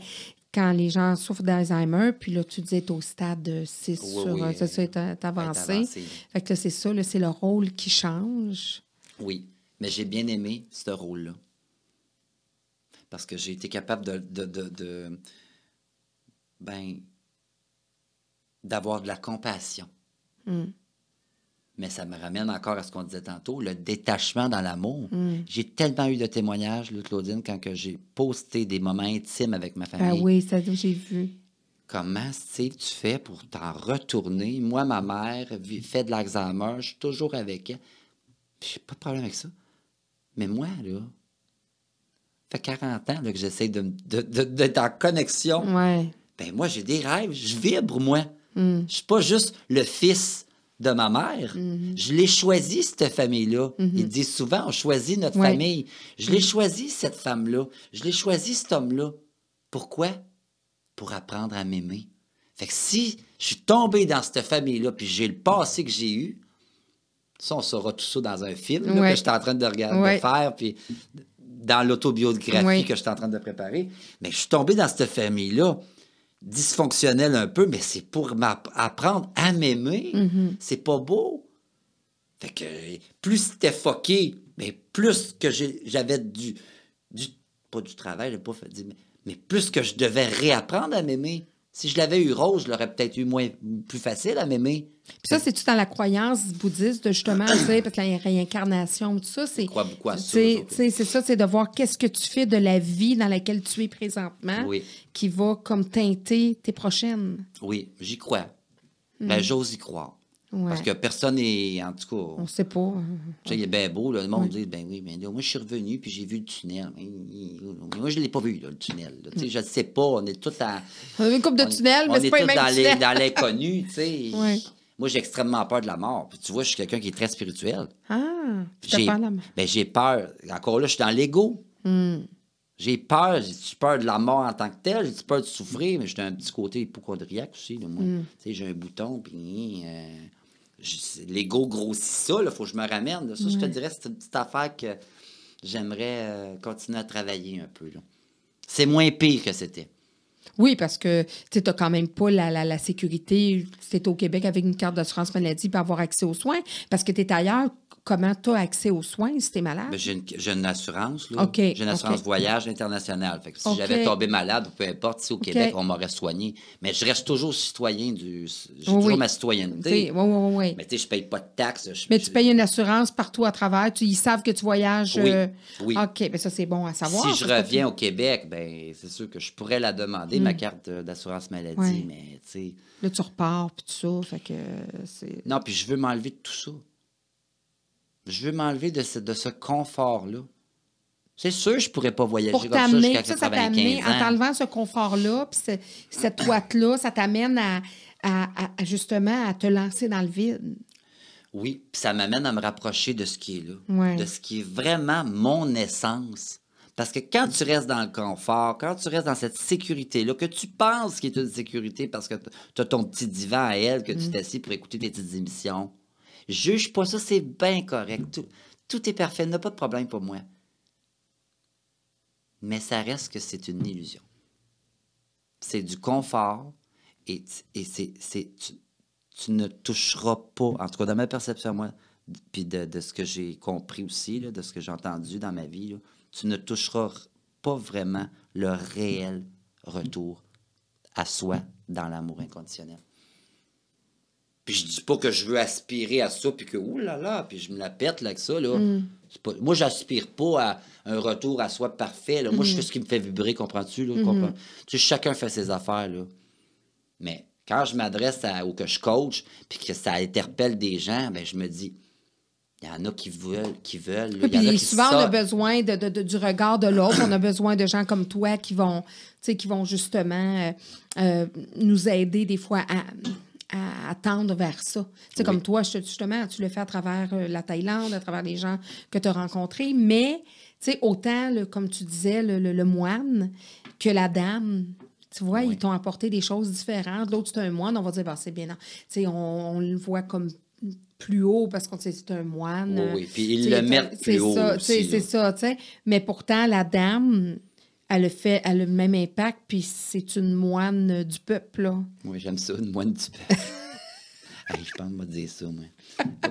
quand les gens souffrent d'Alzheimer, puis là, tu disais, tu au stade 6 Oui, sur. oui, euh, c'est ça, euh, t'as t'as Elle est avancé. Fait que c'est ça, c'est le rôle qui change. Oui, mais j'ai bien aimé ce rôle-là. Parce que j'ai été capable de, de, de- de- ben, d'avoir de la compassion. Mm. Mais ça me ramène encore à ce qu'on disait tantôt, le détachement dans l'amour. Mm. J'ai tellement eu de témoignages, Claudine, quand que j'ai posté des moments intimes avec ma famille. Ah oui, ça, j'ai vu. Comment, Steve, tu fais pour t'en retourner? Moi, ma mère fait de l'Alzheimer, je suis toujours avec elle. J'ai pas de problème avec ça. Mais moi, là, fait 40 ans là, que j'essaie de, de- de- d'être en connexion. Ouais. Ben moi, j'ai des rêves, je vibre, moi. Mm. Je suis pas juste le fils de ma mère. Mm-hmm. Je l'ai choisi, cette famille-là. Ils disent souvent, on choisit notre Ouais. famille. Je l'ai choisi, cette femme-là. Je l'ai choisi, cet homme-là. Pourquoi? Pour apprendre à m'aimer. Fait que si je suis tombé dans cette famille-là, puis j'ai le passé que j'ai eu, ça, on saura tout ça dans un film là, Ouais. que je suis en train de regarder, Ouais. de faire, puis dans l'autobiographie que je suis en train de préparer. Mais je suis tombé dans cette famille-là, dysfonctionnelle un peu, mais c'est pour m'app- apprendre à m'aimer. Mm-hmm. C'est pas beau. Fait que plus c'était fucké, mais plus que j'avais du, du pas du travail, j'ai pas fait. dire, Mais, mais plus que je devais réapprendre à m'aimer. Si je l'avais eu rose, je l'aurais peut-être eu moins, plus facile à m'aimer. Puis ça, c'est-tu dans la croyance bouddhiste de justement, (clears throat) tu sais, parce que la réincarnation, tout ça, c'est. Crois beaucoup à ça, C'est ça, c'est de voir qu'est-ce que tu fais de la vie dans laquelle tu es présentement Oui. qui va comme teinter tes prochaines. Oui, j'y crois. Ben, j'ose y croire. Ouais. Parce que personne n'est, en tout cas, On sait pas. tu sais, il est bien beau, là, le monde dit, ben oui, mais là, moi, je suis revenu, puis j'ai vu le tunnel. Mais, moi, je ne l'ai pas vu, là, le tunnel. là. Je ne sais pas, on est tous à... On a une coupe de on- tunnel, on mais c'est est pas les tous mêmes dans les- tunnels. dans l'inconnu, (laughs) tu sais. Ouais. Moi, j'ai extrêmement peur de la mort. Puis tu vois, je suis quelqu'un qui est très spirituel. Ah, J'ai peur de la- ben, j'ai peur. Encore là, je suis dans l'ego. Hmm. J'ai peur. J'ai peur de la mort en tant que telle? J'ai peur de souffrir, mais j'ai un petit côté hypochondriaque aussi. là, moi. Hmm. Tu sais, j'ai un bouton, puis euh, l'ego grossit ça. Il faut que je me ramène. là. Ça, je te dirais, c'est une petite affaire que j'aimerais euh, continuer à travailler un peu. C'est moins pire que c'était. Oui, parce que tu n'as quand même pas la, la, la sécurité. Tu es au Québec avec une carte d'assurance maladie pour avoir accès aux soins. Parce que tu es ailleurs, comment tu as accès aux soins si tu es malade? Ben, j'ai, une, assurance. Là. J'ai une assurance voyage internationale. Fait que si j'avais tombé malade, peu importe, ici au. Québec, on m'aurait soigné. Mais je reste toujours citoyen du. J'ai Oui, toujours oui. ma citoyenneté. oui, oui, oui. Mais tu sais, je paye pas de taxes. je- Mais je- tu payes une assurance partout à travers. Tu, ils savent que tu voyages. Oui, euh, oui. OK, bien ça, c'est bon à savoir. Si je reviens au Québec, ben c'est sûr que je pourrais la demander, ma carte euh, d'assurance maladie, Ouais. mais tu sais. Là, tu repars, puis tout ça. Fait que c'est. Non, puis je veux m'enlever de tout ça. Je veux m'enlever de ce, de ce confort-là. C'est sûr, je pourrais pas voyager Pour comme ça jusqu'à ça, ça t'a amené, 95 en t'enlevant ce confort-là, puis ce- cette ouate-là, ça t'amène à, à- à- à, justement à te lancer dans le vide. Oui, puis ça m'amène à me rapprocher de ce qui est là, Ouais. de ce qui est vraiment mon essence. Parce que quand tu restes dans le confort, quand tu restes dans cette sécurité-là, que tu penses qu'il est une sécurité parce que tu as ton petit divan à elle, que Mm. tu t'assis pour écouter tes petites émissions, juge pas ça, c'est bien correct. Tout, est parfait, il n'y a pas de problème pour moi. Mais ça reste que c'est une illusion. C'est du confort et, et c'est, tu, ne toucheras pas, en tout cas dans ma perception moi, puis de, de ce que j'ai compris aussi, de ce que j'ai entendu dans ma vie, tu ne toucheras pas vraiment le réel retour à soi dans l'amour inconditionnel. Puis je dis pas que je veux aspirer à ça, puis que, ouh là là, puis je me la pète là, avec ça, là. C'est Pas, moi, j'aspire pas à un retour à soi parfait, là. Moi, je fais ce qui me fait vibrer, comprends-tu, là? comprends? Tu sais, chacun fait ses affaires, là. Mais quand je m'adresse ou que je coach, puis que ça interpelle des gens, ben je me dis, il y en a qui veulent, qui veulent. Oui, y en a puis qui souvent, on a besoin de, de- de- du regard de l'autre. on a besoin de gens comme toi qui vont, tu sais, qui vont justement euh, euh, nous aider des fois à, à, à tendre vers ça. Tu sais, comme toi, justement, tu le fais à travers euh, la Thaïlande, à travers les gens que tu as rencontrés. Mais, tu sais, autant, le- comme tu disais, le, le- le moine que la dame. Tu vois, ils t'ont apporté des choses différentes. L'autre, c'est un moine, on va dire, bah, c'est bien. non. Tu sais, on, on le voit comme plus haut parce qu'on sait que c'est un moine. Oui, oui. Puis ils le mettent c'est plus haut. C'est ça, tu sais. Mais pourtant, la dame, elle a, fait, elle a le même impact, puis c'est une moine du peuple, là. Oui, j'aime ça, une moine du peuple. (laughs) Je pense me dire ça, moi.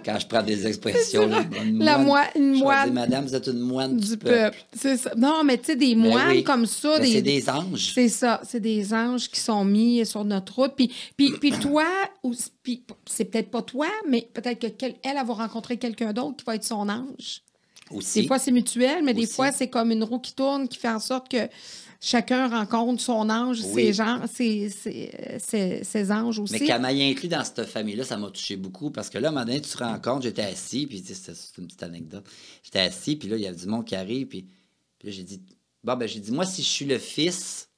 Quand je prends des expressions, là, une La moine, moi- une je vais moine dire, Madame, vous êtes une moine du, Du peuple. Ça. Non, mais tu sais, des Ben moines oui. comme ça. Ben, c'est des anges. C'est ça, c'est des anges qui sont mis sur notre route. Puis, puis, puis toi, c'est peut-être pas toi, mais peut-être qu'elle elle, elle va rencontrer quelqu'un d'autre qui va être son ange. Aussi. Des fois, c'est mutuel, mais des fois, c'est comme une roue qui tourne qui fait en sorte que chacun rencontre son ange, Oui. ses, gens, ses, ses, ses- ses anges aussi. Mais qu'elle m'ait inclus dans cette famille-là, ça m'a touché beaucoup parce que là, à un moment donné, tu te rends compte, j'étais assis, puis c'est une petite anecdote. J'étais assis, puis là, il y avait du monde qui arrive, puis, puis là, j'ai dit, bon, ben, j'ai dit, moi, si je suis le fils,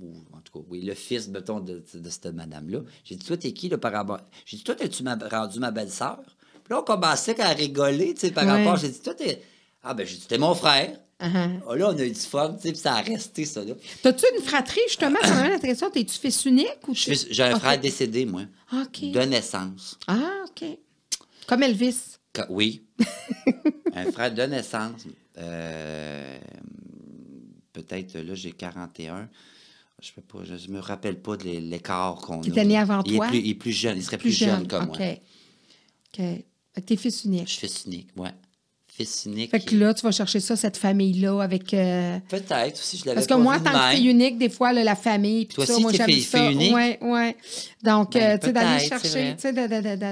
ou en tout cas, oui, le fils, mettons, de, de cette madame-là, j'ai dit, toi, t'es qui, là, par rapport. J'ai dit, toi, t'es-tu rendu ma belle-sœur? Puis là, on commençait à rigoler, tu sais, par rapport. J'ai dit, toi, t'es. Ah, ben, j'ai dit, t'es mon frère. Uh-huh. Ah, là, on a eu du fun, tu sais, puis ça a resté, ça, là. T'as-tu une fratrie, justement? Ça m'a l'impression. T'es-tu fils unique? Ou J'ai un frère décédé, moi, OK. de naissance. Ah, OK. Comme Elvis. Oui. (laughs) un frère de naissance. euh, Peut-être, là, j'ai 41. Je peux pas, je me rappelle pas de l'é- l'écart qu'on a. Il était né avant il toi? Est plus, il est plus jeune, il serait plus, Plus jeune, jeune. comme OK. moi. OK. Fait que T'es fils unique. Je suis fils unique, ouais. fils unique. Fait que là, tu vas chercher ça, cette famille-là, avec. euh, Peut-être aussi, je l'avais Parce que pas moi, vu tant que fille unique, des fois, là, la famille, puis Toi ça, aussi, moi, t'es j'aime fille- ça. fille unique? Ouais, ouais. Donc, Ben, euh, tu sais, d'aller chercher, tu sais,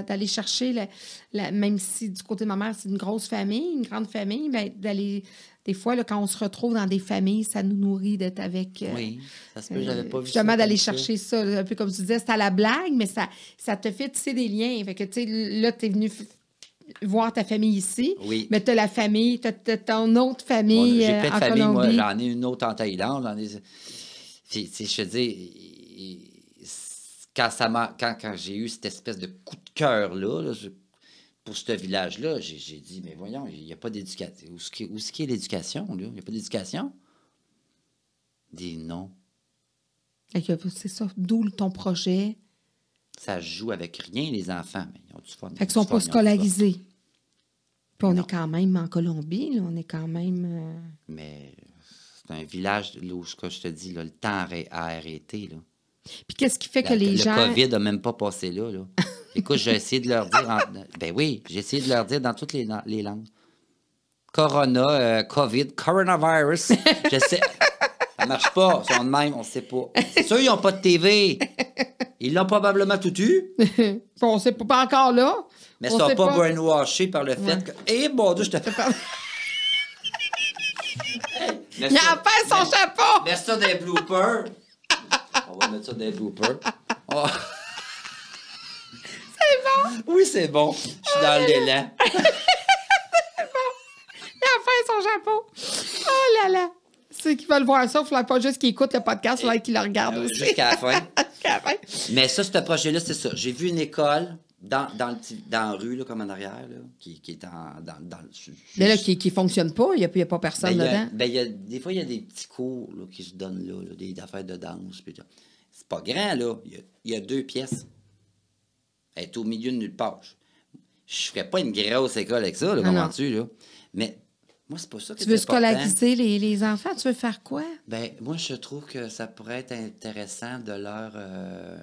d'aller chercher, la- même si du côté de ma mère, c'est une grosse famille, une grande famille, ben, d'aller, des fois, là, quand on se retrouve dans des familles, ça nous nourrit d'être avec. euh, Oui, ça se peut, j'avais pas vu ça. Justement, d'aller ça. chercher ça, un peu comme tu disais, c'est à la blague, mais ça, ça te fait tisser des liens. Fait que, tu sais, là, tu es venu voir ta famille ici, Oui. mais tu as la famille, tu as, ton autre famille J'ai euh, plein de familles, moi, j'en ai une autre en Thaïlande, j'en ai... Puis, je te dis, quand, ça quand, quand j'ai eu cette espèce de coup de cœur-là, là, pour ce village-là, j'ai dit, mais voyons, il n'y a pas d'éducation. Où est-ce qu'il y a l'éducation, là? Il n'y a pas d'éducation? Des non. C'est ça, d'où ton projet? Ça joue avec rien, les enfants. Mais ils ont du fun. Fait qu'ils sont pas scolarisés. Puis on Non. est quand même en Colombie, là, on est quand même... euh, Mais c'est un village là, où, ce que je te dis, là, le temps a arrê- a arrêté. Là. Puis qu'est-ce qui fait que les le gens... COVID n'a même pas passé là. là. (laughs) Écoute, j'ai essayé de leur dire. en- Ben oui, j'ai essayé de leur dire dans toutes les, langues. Corona, euh, COVID, coronavirus. Je sais. Ça marche pas. Ils sont de même, on ne sait pas. C'est sûr, ils n'ont pas de TV. Ils l'ont probablement tout eu, (laughs) on sait pas, pas encore là. mais ils sont pas, pas. brainwashés par le fait Ouais. que. Eh, bon Dieu, je te fais. (laughs) Il a fait son chapeau! Mets ça des bloopers. On va mettre ça des bloopers. Oh. C'est bon! Oui, c'est bon. Je suis dans l'élan. (laughs) Il a fait son chapeau! Oh là là! Ceux qui veulent voir ça, il ne faudrait pas juste qu'ils écoutent le podcast, il faudrait qu'ils le regardent Euh, aussi. Jusqu'à la fin. (laughs) Jusqu'à la fin. Mais ça, ce projet-là, c'est ça. J'ai vu une école dans, dans, le dans la rue, là, comme en arrière, là, qui, qui est en, dans, dans le. Mais là, qui ne fonctionne pas, il n'y a, a pas Ben, personne a- dedans. ben, y a- des fois, il y a des petits cours là, qui se donnent là, des affaires de danse. puis. C'est pas grand, là. Il y a, il y a deux pièces. Elle est au milieu de nulle part. Je ne ferais pas une grosse école avec ça, là, Non, comprends-tu, là? Mais moi, c'est pas ça qui Tu veux important. scolariser les, les enfants? Tu veux faire quoi? Ben, moi, je trouve que ça pourrait être intéressant de leur. euh,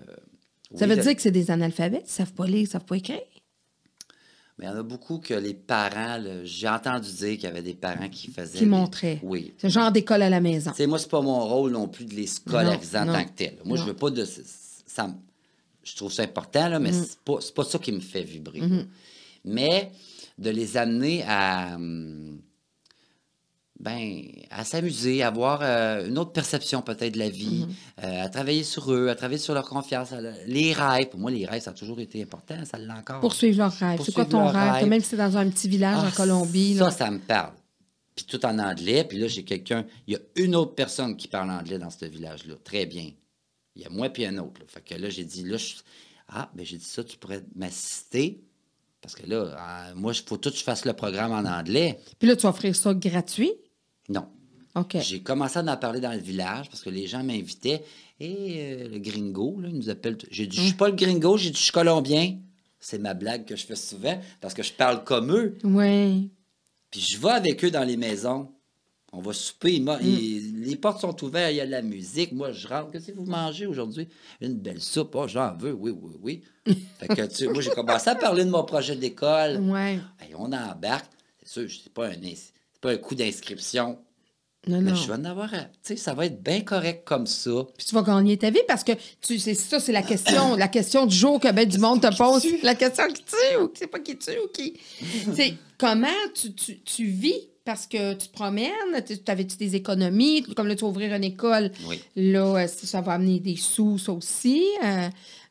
Ça oui, veut de- dire que c'est des analphabètes, ils ne savent pas lire, ils ne savent pas écrire? Mais il y en a beaucoup que les parents, j'ai entendu dire qu'il y avait des parents qui faisaient. Qui des- montraient. Oui. C'est le genre d'école à la maison. Sais, moi, c'est pas mon rôle non plus de les scolariser Non, en non, tant que tel. Moi, je non. veux pas de. Ça, je trouve ça important, là, Mm. mais c'est pas, c'est pas ça qui me fait vibrer. là. Mais de les amener à. hum, Ben, à s'amuser, à avoir euh, une autre perception peut-être de la vie, Mm-hmm. euh, à travailler sur eux, à travailler sur leur confiance, à les rêves. Pour moi, les rêves, ça a toujours été important, ça l'est encore. Poursuivre leur rêve. C'est quoi ton rêve? rêve. Même si c'est dans un petit village en Ah, Colombie. Ça, là. ça me parle. Puis tout en anglais. Puis là, j'ai quelqu'un. Il y a une autre personne qui parle anglais dans ce village-là. Très bien. Il y a moi puis un autre. là. Fait que là, j'ai dit, là, je- ah, ben j'ai dit ça, tu pourrais m'assister. Parce que là, ah, moi, il faut tout que je fasse le programme en anglais. Puis là, tu vas offrir ça gratuit? Non. OK. J'ai commencé à en parler dans le village parce que les gens m'invitaient. Et le gringo, là, il nous appelle. J'ai dit, je suis pas le gringo, j'ai dit, je suis colombien. C'est ma blague que je fais souvent parce que je parle comme eux. Oui. Puis je vais avec eux dans les maisons. On va souper. ils- les portes sont ouvertes, il y a de la musique. Moi, je rentre. Qu'est-ce que vous mangez aujourd'hui? Une belle soupe. Oh, j'en veux. Oui, oui, oui. (laughs) fait que, tu moi, j'ai commencé à parler de mon projet d'école. Oui. On embarque. C'est sûr, c'est pas un, ins- c'est pas un coup d'inscription. Non, Mais non. je vais en avoir. à- Tu sais, ça va être bien correct comme ça. Puis tu vas gagner ta vie parce que tu c'est ça, c'est la question, la question du jour que ben du monde te pose. La question qui tue ou c'est pas qui tue ou qui. (laughs) c'est comment tu, tu, tu vis parce que tu te promènes, tu avais-tu des économies, comme là, tu vas ouvrir une école, Oui. là, euh, ça va amener des sous, ça aussi. euh,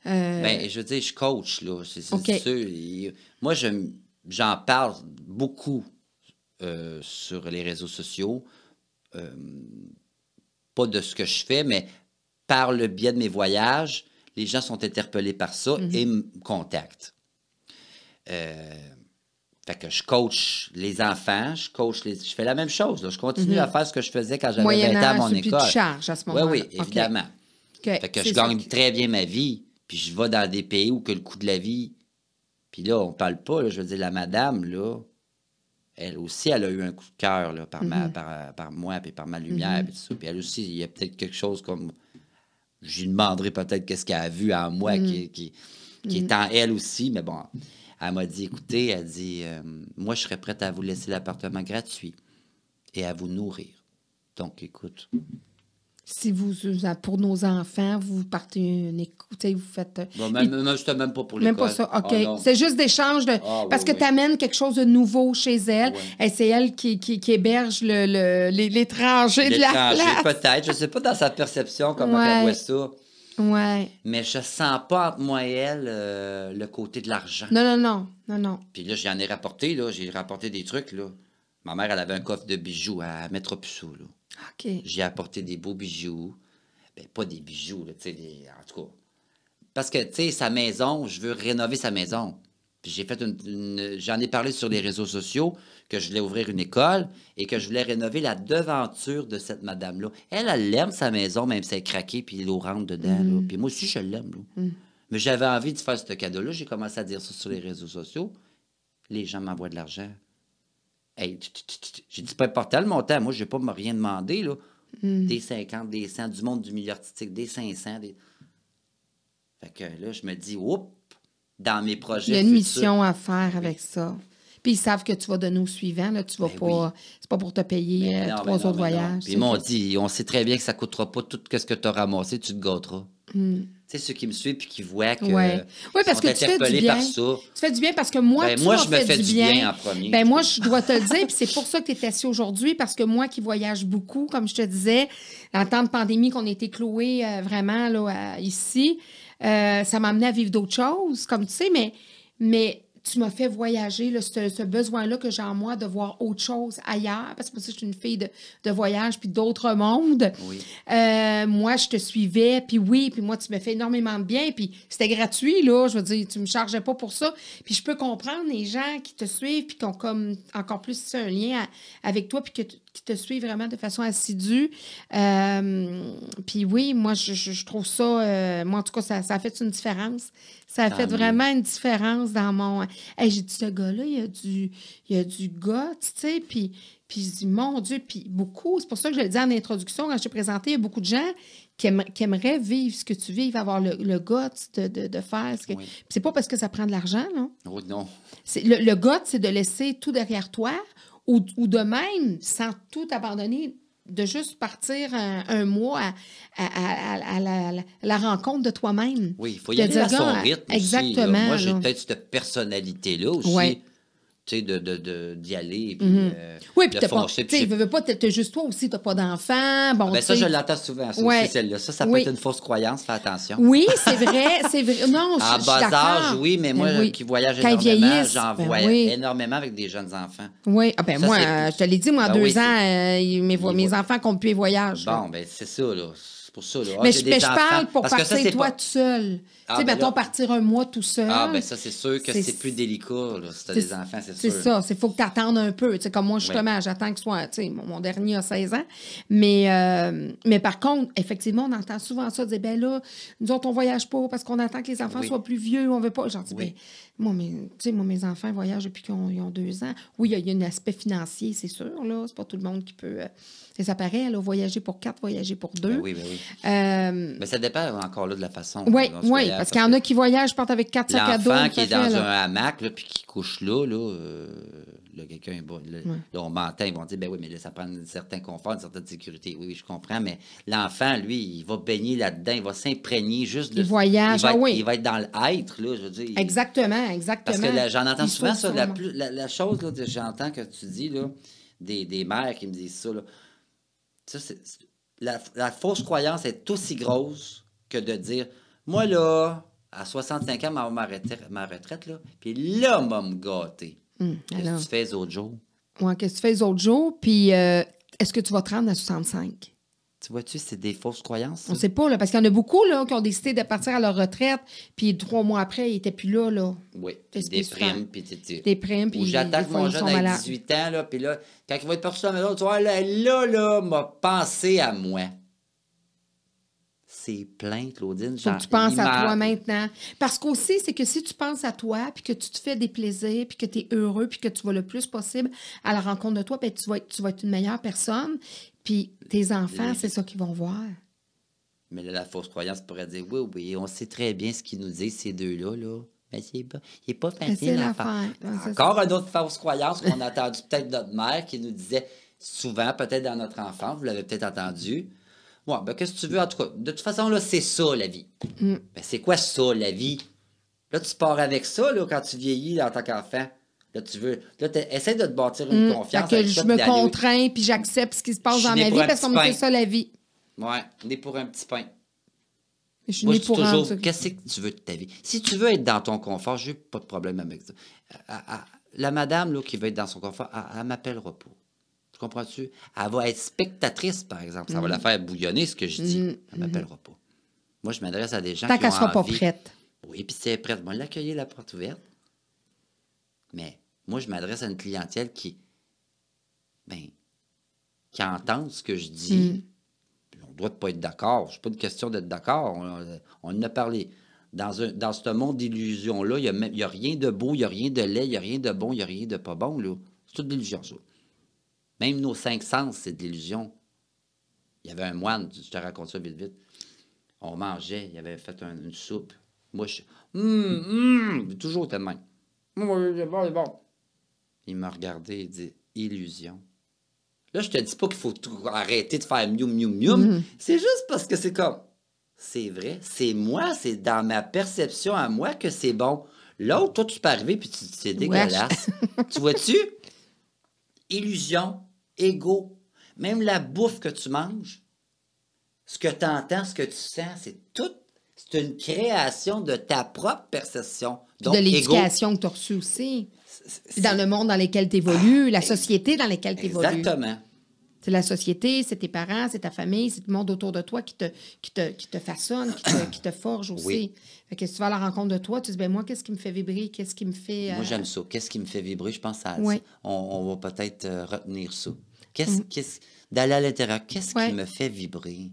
euh, Ben, je veux dire, je coach, là. C'est sûr. Et moi, je- j'en parle beaucoup euh, sur les réseaux sociaux. Euh, pas de ce que je fais, mais par le biais de mes voyages, les gens sont interpellés par ça et me contactent. Euh, fait que je coach les enfants, je coach les... Je fais la même chose. là. Je continue à faire ce que je faisais quand j'avais 20 ans à mon école. de charge à ce Oui, moment-là. oui, OK. évidemment. Fait que je gagne très bien ma vie, puis je vais dans des pays où que le coût de la vie. Puis là, on parle pas, là, je veux dire, la madame, là, elle aussi, elle a eu un coup de cœur là, par, Mm-hmm. ma, par, par moi, puis par ma lumière, puis tout ça. Puis elle aussi, il y a peut-être quelque chose comme. Je lui demanderai peut-être qu'est-ce qu'elle a vu en moi Mm-hmm. qui, qui, qui est en elle aussi, mais bon. Elle m'a dit, écoutez, elle dit, euh, moi, je serais prête à vous laisser l'appartement gratuit et à vous nourrir. Donc, écoute. Si vous, euh, pour nos enfants, vous partez une écoute, vous faites. euh, Bon, même, non, c'était même pas pour Même l'école. pas ça, OK. Ah, non. c'est juste d'échange de. Ah, parce oui, que oui. tu amènes quelque chose de nouveau chez elle. C'est elle qui, qui, qui héberge le, le- l'étranger de la L'étranger, peut-être. Je sais pas dans sa perception comment Ouais. elle voit ça. Ouais. Mais je sens pas entre moi et elle euh, le côté de l'argent. Non, non, non. Non, non. Puis là, j'en ai rapporté, là. J'ai rapporté des trucs, là. Ma mère, elle avait un coffre de bijoux. Mettra plus ça, là. J'ai apporté des beaux bijoux. Ben, pas des bijoux, là, des- en tout cas. Parce que, tu sais, sa maison, je veux rénover sa maison. Puis j'ai fait une, une- j'en ai parlé sur les réseaux sociaux que je voulais ouvrir une école et que je voulais rénover la devanture de cette madame-là. Elle, elle aime sa maison, même si elle est craquée, puis l'eau rentre dedans. là. Puis moi aussi, je l'aime. là. Mais j'avais envie de faire ce cadeau-là. J'ai commencé à dire ça sur les réseaux sociaux. Les gens m'envoient de l'argent. Hey, j'ai dit, pas important le montant. Moi, je n'ai pas me rien demandé. Là. Des 50, des 100, du monde du milieu artistique, des 500. Des... Fait que là, je me dis, oups, dans mes projets. Il y a une futurs- mission à faire avec ça. Puis ils savent que tu vas donner au suivant. Là, tu vas Ben pas. C'est pas pour te payer Mais euh, non, trois non, autres non. voyages. Puis ils m'ont dit, on sait très bien que ça ne coûtera pas tout ce que tu as ramassé, tu te gâteras. Hmm. Tu sais, ceux qui me suivent puis qui voient que. Ouais. Ouais, parce sont que tu fais du bien. par ça. Tu fais du bien parce que moi, Ben, tu moi, je me fais du bien. bien en premier. Ben, moi, je dois te le dire, puis c'est pour ça que tu es assis aujourd'hui, parce que moi qui voyage beaucoup, comme je te disais, en temps de pandémie qu'on était cloués euh, vraiment là, à- ici, euh, ça m'a amené à vivre d'autres choses, comme tu sais, mais, mais tu m'as fait voyager, là, ce, ce besoin-là que j'ai en moi de voir autre chose ailleurs, parce que je suis une fille de, de voyage puis d'autres mondes. Oui. Euh, moi, je te suivais, puis oui, puis moi, tu me fais énormément de bien, puis c'était gratuit, là, je veux dire, tu me chargeais pas pour ça. Puis je peux comprendre les gens qui te suivent, puis qui ont comme encore plus un lien à- avec toi, puis que tu- qui te suivent vraiment de façon assidue. Euh, puis oui, moi, je, trouve ça, euh, moi, en tout cas, ça, ça a fait une différence. Ça a Tant fait mieux. vraiment une différence dans mon... Hey, j'ai dit, ce gars-là, il y a du, il a du gars, tu sais, puis... Puis je dis, mon Dieu, puis beaucoup, c'est pour ça que je le dis en introduction, quand je t'ai présenté, il y a beaucoup de gens qui, aimeraient vivre ce que tu vis, avoir le, le guts de, de, de faire. Ce que... Oui. Puis c'est pas parce que ça prend de l'argent, non? Oh, non. Le, le c'est de laisser tout derrière toi ou, ou de même, sans tout abandonner, de juste partir un, un mois à, à- à- à- à la, rencontre de toi-même. Oui, il faut y aller à son gars, rythme. aussi, exactement, Moi, j'ai peut-être cette personnalité-là aussi. Ouais. Sais, de, de, de- d'y aller. Puis, Mhm. euh, Oui, de puis t'as pas. Tu veux, pas, t'as juste toi aussi, t'as pas d'enfant. Bon, Ben, tu ça, je l'entends souvent, ça Ouais. aussi, celle-là. Ça, ça peut Oui. être une fausse croyance, fais attention. Oui, c'est vrai, c'est vrai. Non, je, En bas âge, oui, mais moi, Ben oui. qui voyage Quand énormément, j'en ben vois oui. énormément avec des jeunes enfants. Oui, ah ben Ça, moi, euh, je te l'ai dit, moi, à Ben deux ans, euh, mes, mes enfants comptent plus les voyages. là. Bon, ben c'est ça, là. C'est pour ça, là. Ah, mais je, mais je parle pour Parce que ça, partir c'est toi pas- tout seul. Ah, tu sais, ben mettons là- partir un mois tout seul. Ah, ben ça, c'est sûr que C'est- c'est plus délicat, là, si t'as C'est- des enfants, c'est C'est sûr. ça, c'est faut que tu attendes un peu. Tu sais, comme moi, justement, j'attends que ce soit. Tu sais, mon, mon dernier a 16 ans. Mais, euh, mais par contre, effectivement, on entend souvent ça dire ben là, nous autres, on voyage pas parce qu'on attend que les enfants Oui. soient plus vieux, on veut pas. J'en dis, Oui. ben, moi, mes, tu sais, moi, mes enfants voyagent depuis qu'ils ont, deux ans. Oui, il y a- il y, a un aspect financier, c'est sûr, là. C'est pas tout le monde qui peut. euh, ça paraît, là, voyager pour quatre, voyager pour deux. Ben oui, ben oui. Euh, Mais ça dépend encore là de la façon. oui, oui, parce qu'il y en a qui voyagent, partent avec quatre sacs à dos. L'enfant qui est fait, dans là. un hamac, là, puis qui couche là, là, euh, là, quelqu'un est bon. Là, on m'entend, ils vont dire, ben oui, mais là, ça prend un certain confort, une certaine sécurité. Oui, oui, je comprends, mais l'enfant, lui, il va baigner là-dedans, il va s'imprégner juste de... Il voyage, il va ah être, oui. Il va être dans l'être, là, je veux dire. Exactement, exactement. Parce que j'en entends Il souvent ça. La, sûrement. plus- la, la chose là, que j'entends que tu dis, là, des, des mères qui me disent ça, là, ça, c'est- c'est- la, la fausse croyance est aussi grosse que de dire Moi, là, à 65 ans, ma, ma retraite, ma retraite, là, puis là, m'a me gâter. Hum, Qu'est-ce que tu fais les autres jours? Ouais, qu'est-ce que tu fais les autres jours? Puis, euh, est-ce que tu vas te rendre à 65? Tu vois-tu, c'est des fausses croyances. ça? On sait pas, là, parce qu'il y en a beaucoup là, qui ont décidé de partir à leur retraite, puis trois mois après, ils n'étaient plus là. là. Oui, primes, puis tu- primes, puis Ou j'attends des que fois, mon jeune malades. 18 ans, là, puis là, quand il va être parti à la maison, tu vois, là, là, là, m'a pensé à moi. C'est plein, Claudine. Faut Genre, que tu penses à toi maintenant. Parce qu'aussi, c'est que si tu penses à toi, puis que tu te fais des plaisirs, puis que tu es heureux, puis que tu vas le plus possible à la rencontre de toi, ben, tu, vas être, tu vas être une meilleure personne. Puis tes enfants, c'est ça qu'ils vont voir. Mais là, la fausse croyance pourrait dire oui, oui, on sait très bien ce qu'ils nous disent, ces deux-là. Là. Mais pas, il n'est pas c'est facile à l'affaire. Encore une autre fausse croyance qu'on a entendu peut-être de notre mère qui nous disait souvent, peut-être dans notre enfance, vous l'avez peut-être entendu. Ouais, ben qu'est-ce que tu veux? En tout cas, de toute façon, là, c'est ça, la vie. Mm. Ben, c'est quoi ça, la vie? Là, tu pars avec ça, là, quand tu vieillis en tant qu'enfant. Là, tu veux. Là, tu essaies de te bâtir une Mm. confiance. Fait que je me contrains puis j'accepte ce qui se passe dans ma vie parce qu'on me fait ça la vie. Ouais, on est pour un petit pain. Je suis Moi, je dis toujours, qu'est-ce que tu veux de ta vie? Si tu veux être dans ton confort, j'ai pas de problème avec ça. À- à- la madame là, qui veut être dans son confort, elle, elle m'appellera pas. Tu comprends-tu? Elle va être spectatrice, par exemple. Ça va Mm. la faire bouillonner, ce que je dis. Elle m'appellera pas. Moi, je m'adresse à des gens Tant qui qu'elle ont soit pas prête. Oui, puis si elle est prête, moi, l'accueillir la porte ouverte. Mais moi, je m'adresse à une clientèle qui, ben, qui entend ce que je dis. Mm. On doit pas être d'accord. C'est pas une question d'être d'accord. On, on en a parlé. Dans, un, dans ce monde d'illusions-là, il n'y a, rien de beau, il n'y a rien de laid, il n'y a rien de bon, il n'y a rien de pas bon. là. C'est toute de l'illusion, ça. Même nos cinq sens, c'est de l'illusion. Il y avait un moine, je te raconte ça vite, vite. On mangeait, il avait fait un- une soupe. Moi, je. Hum, hum, toujours était Il m'a regardé et dit Illusion. Là, je te dis pas qu'il faut arrêter de faire miou, miou, miou. C'est juste parce que c'est comme. C'est vrai, c'est moi, c'est dans ma perception à moi que c'est bon. L'autre, toi, tu peux arriver puis tu c'est dégueulasse. (laughs) tu vois-tu? Illusion, ego, même la bouffe que tu manges, ce que tu entends, ce que tu sens, c'est tout. C'est une création de ta propre perception. Donc, de l'éducation que tu as reçue aussi. c'est- dans le monde dans lequel tu évolues, la société dans laquelle tu évolues. Exactement. C'est la société, c'est tes parents, c'est ta famille, c'est le monde autour de toi qui te, qui te, qui te façonne, qui te, qui te forge aussi. Oui. Fait que si tu vas à la rencontre de toi, tu dis, ben moi, qu'est-ce qui me fait vibrer? Qu'est-ce qui me fait. Moi, euh, j'aime ça. Qu'est-ce qui me fait vibrer? Je pense à Ouais. on, on va peut-être euh, retenir ça. Qu'est-ce, qu'est-ce- d'aller à l'intérieur, qu'est-ce qui me fait vibrer?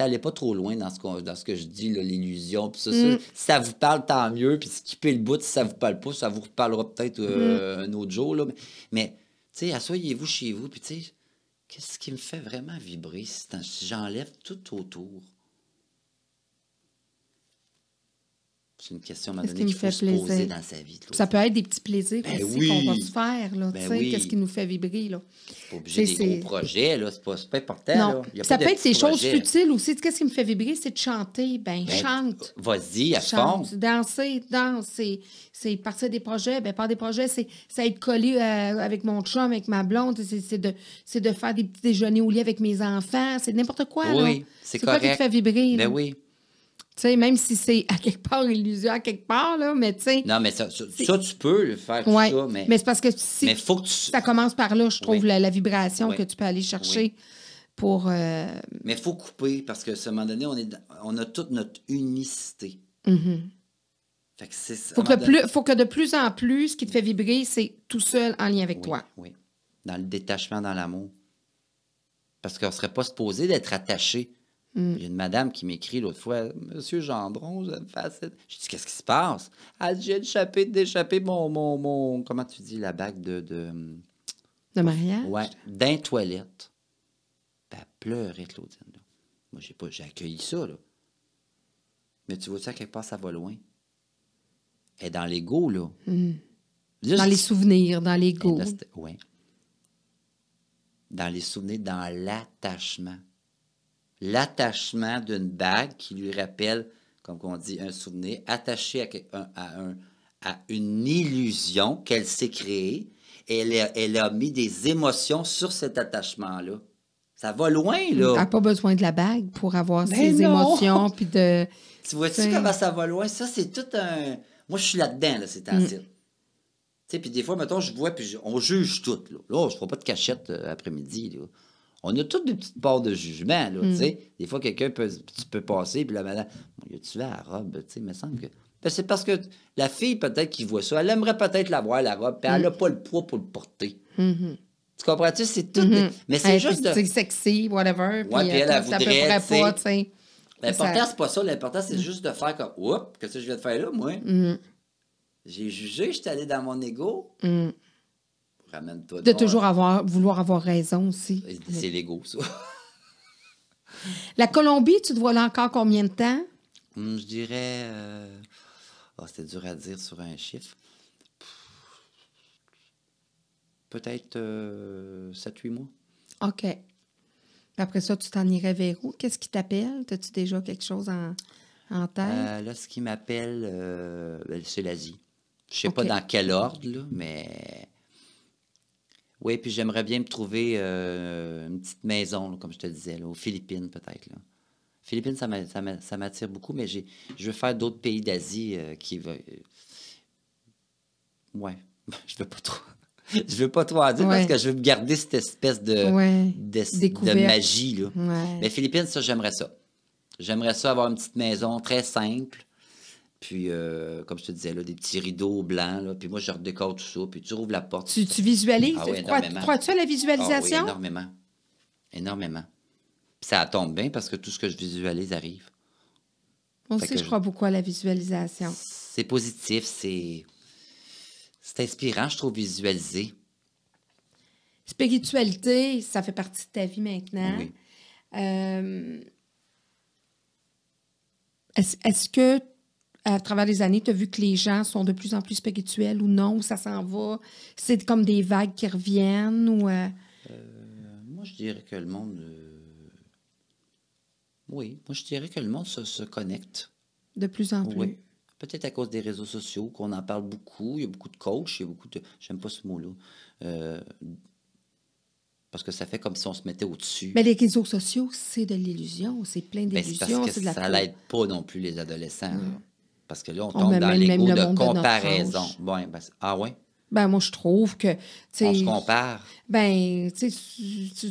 Ça allez pas trop loin dans ce, qu'on- dans ce que je dis, l'illusion. Puis ça, Mm. ça, si ça vous parle, tant mieux. Puis skipper le bout, si ça vous parle pas, ça vous reparlera peut-être euh, Mm. un autre jour. Là. Mais, tu sais, asseyez-vous chez vous. Puis, tu sais, qu'est-ce qui me fait vraiment vibrer si j'enlève tout autour? C'est une question à un qu'il faut se poser plaisir? dans sa vie. Ça peut être des petits plaisirs Ben oui. qu'on va se faire. Là, Ben oui. Qu'est-ce qui nous fait vibrer? Là. pas obligé C'est- des gros c'est- projets, là. C'est pas, c'est pas important, non. là. Il y a Ça pas peut être des choses futiles aussi. Qu'est-ce qui me fait vibrer? C'est de chanter. Ben, Ben, chante. Vas-y, à fond. Chante, danser, danse, c'est, c'est partir des projets. Ben, par des projets, c'est, c'est être collé euh, avec mon chum, avec ma blonde. C'est, c'est de, c'est de faire des petits déjeuners au lit avec mes enfants. C'est n'importe quoi. Oui, c'est quoi qui te correct. fait vibrer? là? Ben oui. Tu sais, même si c'est à quelque part illusion, à quelque part, là, mais tu sais. Non, mais ça, ça, ça, tu peux le faire, tout Ouais. ça, mais, Mais c'est parce que si mais faut que tu... ça commence par là, je trouve, Oui. la, la vibration Oui. que tu peux aller chercher Oui. pour. euh, Mais faut couper, parce que, à un moment donné, on, est, dans- on a toute notre unicité. mhm. Fait que c'est... faut, que donné- plus, faut que de plus en plus, ce qui te fait vibrer, c'est tout seul en lien avec Oui, toi. oui. Dans le détachement, dans l'amour. Parce qu'on ne serait pas supposé d'être attaché. Mm. Il y a une madame qui m'écrit l'autre fois Monsieur Gendron, je me fais assez- Je dis Qu'est-ce qui se passe Elle dit J'ai échappé, d'échapper mon, mon, mon. Comment tu dis la bague de. de De mariage? ouais, d'un toilette. Ben, elle pleurait, Claudine. là. Moi, j'ai pas j'ai accueilli ça, là. Mais tu vois ça, quelque part, ça va loin. Elle est dans l'ego, là. Juste- Mm. Dans les souvenirs, dans l'ego. ouais. Dans les souvenirs, dans l'attachement. L'attachement d'une bague qui lui rappelle, comme on dit, un souvenir, attaché à, que- un- à un- à une illusion qu'elle s'est créée. Et elle a, elle a mis des émotions sur cet attachement-là. Ça va loin, Elle là. n'a pas besoin de la bague pour avoir Ben ses non! émotions. Puis de. (laughs) Tu vois-tu comment ça va loin? Ça, c'est tout un. Moi, je suis là-dedans, là, ces temps-ci. Mm. Tu sais, puis des fois, mettons, je vois, puis on juge tout. Là, là je ne ferai pas de cachette euh, après-midi. Là. On a toutes des petites parts de jugement, là, Mm. tu sais. Des fois, quelqu'un peut, tu peux passer, puis la madame, y a-tu la robe, tu sais, il me semble que... Ben, c'est parce que la fille, peut-être, qui voit ça, elle aimerait peut-être la voir, la robe, puis elle Mm. n'a pas le poids pour le porter. Mhm. Tu comprends-tu? C'est tout... Mhm. Mais c'est juste... de- C'est sexy, whatever. Puis elle, elle ça voudrait, pas, tu sais. L'important, c'est pas ça. L'important, c'est juste de faire comme, oups, qu'est-ce que je viens de faire là, moi? Mhm. J'ai jugé, j'étais allé dans mon ego. Ramène-toi De dehors. toujours avoir, vouloir avoir raison aussi. C'est l'ego, ça. La Colombie, tu te vois là encore combien de temps? Hum, je dirais. euh, Ah, c'était dur à dire sur un chiffre. Peut-être 7-8 mois. OK. Après ça, tu t'en irais vers où? Qu'est-ce qui t'appelle? As-tu déjà quelque chose en, en tête? Euh, là, ce qui m'appelle, euh, ben, c'est l'Asie. Je sais pas dans quel ordre, là, mais. Oui, puis j'aimerais bien me trouver euh, une petite maison, là, comme je te disais, là, aux Philippines, peut-être. Philippines, ça m'a- ça m'a- ça m'attire beaucoup, mais j'ai, je veux faire d'autres pays d'Asie euh, qui va. Ouais, (laughs) je veux pas trop. je veux pas trop en dire Ouais. parce que je veux garder cette espèce de, Ouais. de, de magie. Là. Ouais. Mais Philippines, ça, j'aimerais ça. J'aimerais ça avoir une petite maison très simple. Puis, euh, comme je te disais, là, des petits rideaux blancs. Là, puis moi, je redécore tout ça. Puis tu rouvres la porte. Tu, tu visualises? Ah oui. Crois-tu à la Ah oui, visualisation? énormément. Énormément. Puis ça tombe bien parce que tout ce que je visualise arrive. Moi aussi, que je je- crois beaucoup à la visualisation. C'est positif, c'est. C'est inspirant, je trouve, visualiser. Spiritualité, ça fait partie de ta vie maintenant. Oui. Euh, est-ce, est-ce que, à travers les années, tu as vu que les gens sont de plus en plus spirituels ou non, ou ça s'en va? C'est comme des vagues qui reviennent ou. euh, Moi, je dirais que le monde. euh, Oui, moi, je dirais que le monde se, se connecte. de plus en plus? Oui. Peut-être à cause des réseaux sociaux, qu'on en parle beaucoup. Il y a beaucoup de coachs, il y a beaucoup de. J'aime pas ce mot-là. Euh, Parce que ça fait comme si on se mettait au-dessus. Mais les réseaux sociaux, c'est de l'illusion. C'est plein Ben, c'est d'illusions. parce que c'est de la ça l'aide pas non plus les adolescents. Parce que là, on On tombe met dans l'ego le de comparaison. ben, ah ouais? Ben, moi, je trouve que. On se compare. Ben, tu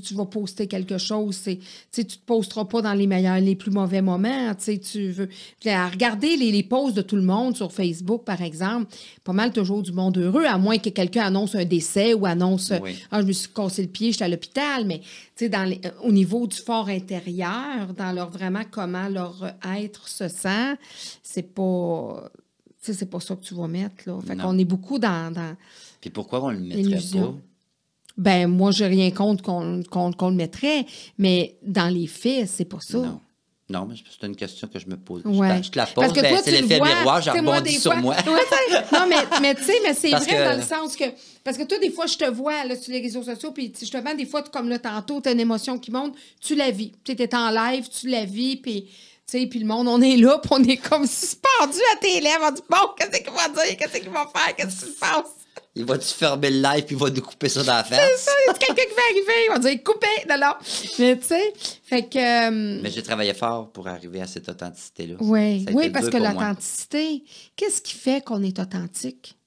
tu, vas poster quelque chose, tu tu te posteras pas dans les meilleurs, les plus mauvais moments, tu veux... Regarder les, les posts de tout le monde sur Facebook, par exemple, pas mal toujours du monde heureux, à moins que quelqu'un annonce un décès ou annonce Oui. « Ah, je me suis cassé le pied, j'étais à l'hôpital », mais, tu sais, dans les- euh, au niveau du fort intérieur, dans leur vraiment comment leur être se sent, c'est pas... Tu sais, c'est pas ça que tu vas mettre, là. Fait qu'on est beaucoup dans- dans Puis pourquoi on le mettrait pas? ben, moi, j'ai rien contre qu'on le mettrait, mais dans les faits, c'est pas ça. Non. Non, mais c'est une question que je me pose. Je Ouais. te- Je, te la pose, Parce que ben, c'est l'effet miroir, j'ai tu sais, moi, rebondi des sur fois- moi. Ouais, non, mais, mais tu sais, mais c'est vrai que- dans le sens que. Parce que toi, des fois, je te vois là, sur les réseaux sociaux, puis justement, des fois, comme là, tantôt, tu as une émotion qui monte, tu la vis. Tu es en live, tu la vis, puis. Tu sais, puis le monde, on est là, puis on est comme suspendu à tes lèvres. On dit, bon, qu'est-ce qu'il va dire? Qu'est-ce qu'il va faire? Qu'est-ce qui se passe? Il va-tu fermer le live puis il va nous couper ça dans la face? Ça, y a quelqu'un qui va arriver? Il va dire, coupez! Non, non. Mais tu sais, fait que. euh, Mais j'ai travaillé fort pour arriver à cette authenticité-là. Oui, oui, parce que l'authenticité, qu'est-ce qui fait qu'on est authentique?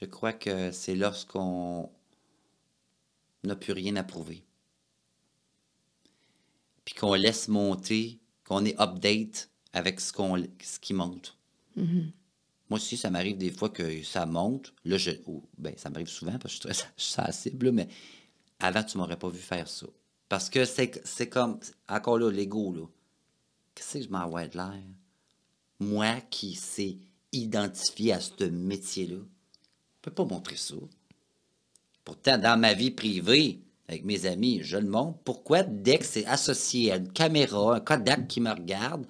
Je crois que c'est lorsqu'on n'a plus rien à prouver. Puis qu'on laisse monter, qu'on est update avec ce, qu'on, ce qui monte. Mm-hmm. Moi aussi, ça m'arrive des fois que ça monte. Là, je, oh, ben, ça m'arrive souvent parce que je suis très (laughs) sensible, mais avant, tu m'aurais pas vu faire ça. Parce que c'est, c'est comme, encore là, l'ego, là. Qu'est-ce que je m'envoie de l'air? Moi qui sais identifier à ce métier-là, je peux pas montrer ça. Pourtant, dans ma vie privée, avec mes amis, je le montre. Pourquoi, dès que c'est associé à une caméra, un Kodak qui me regarde,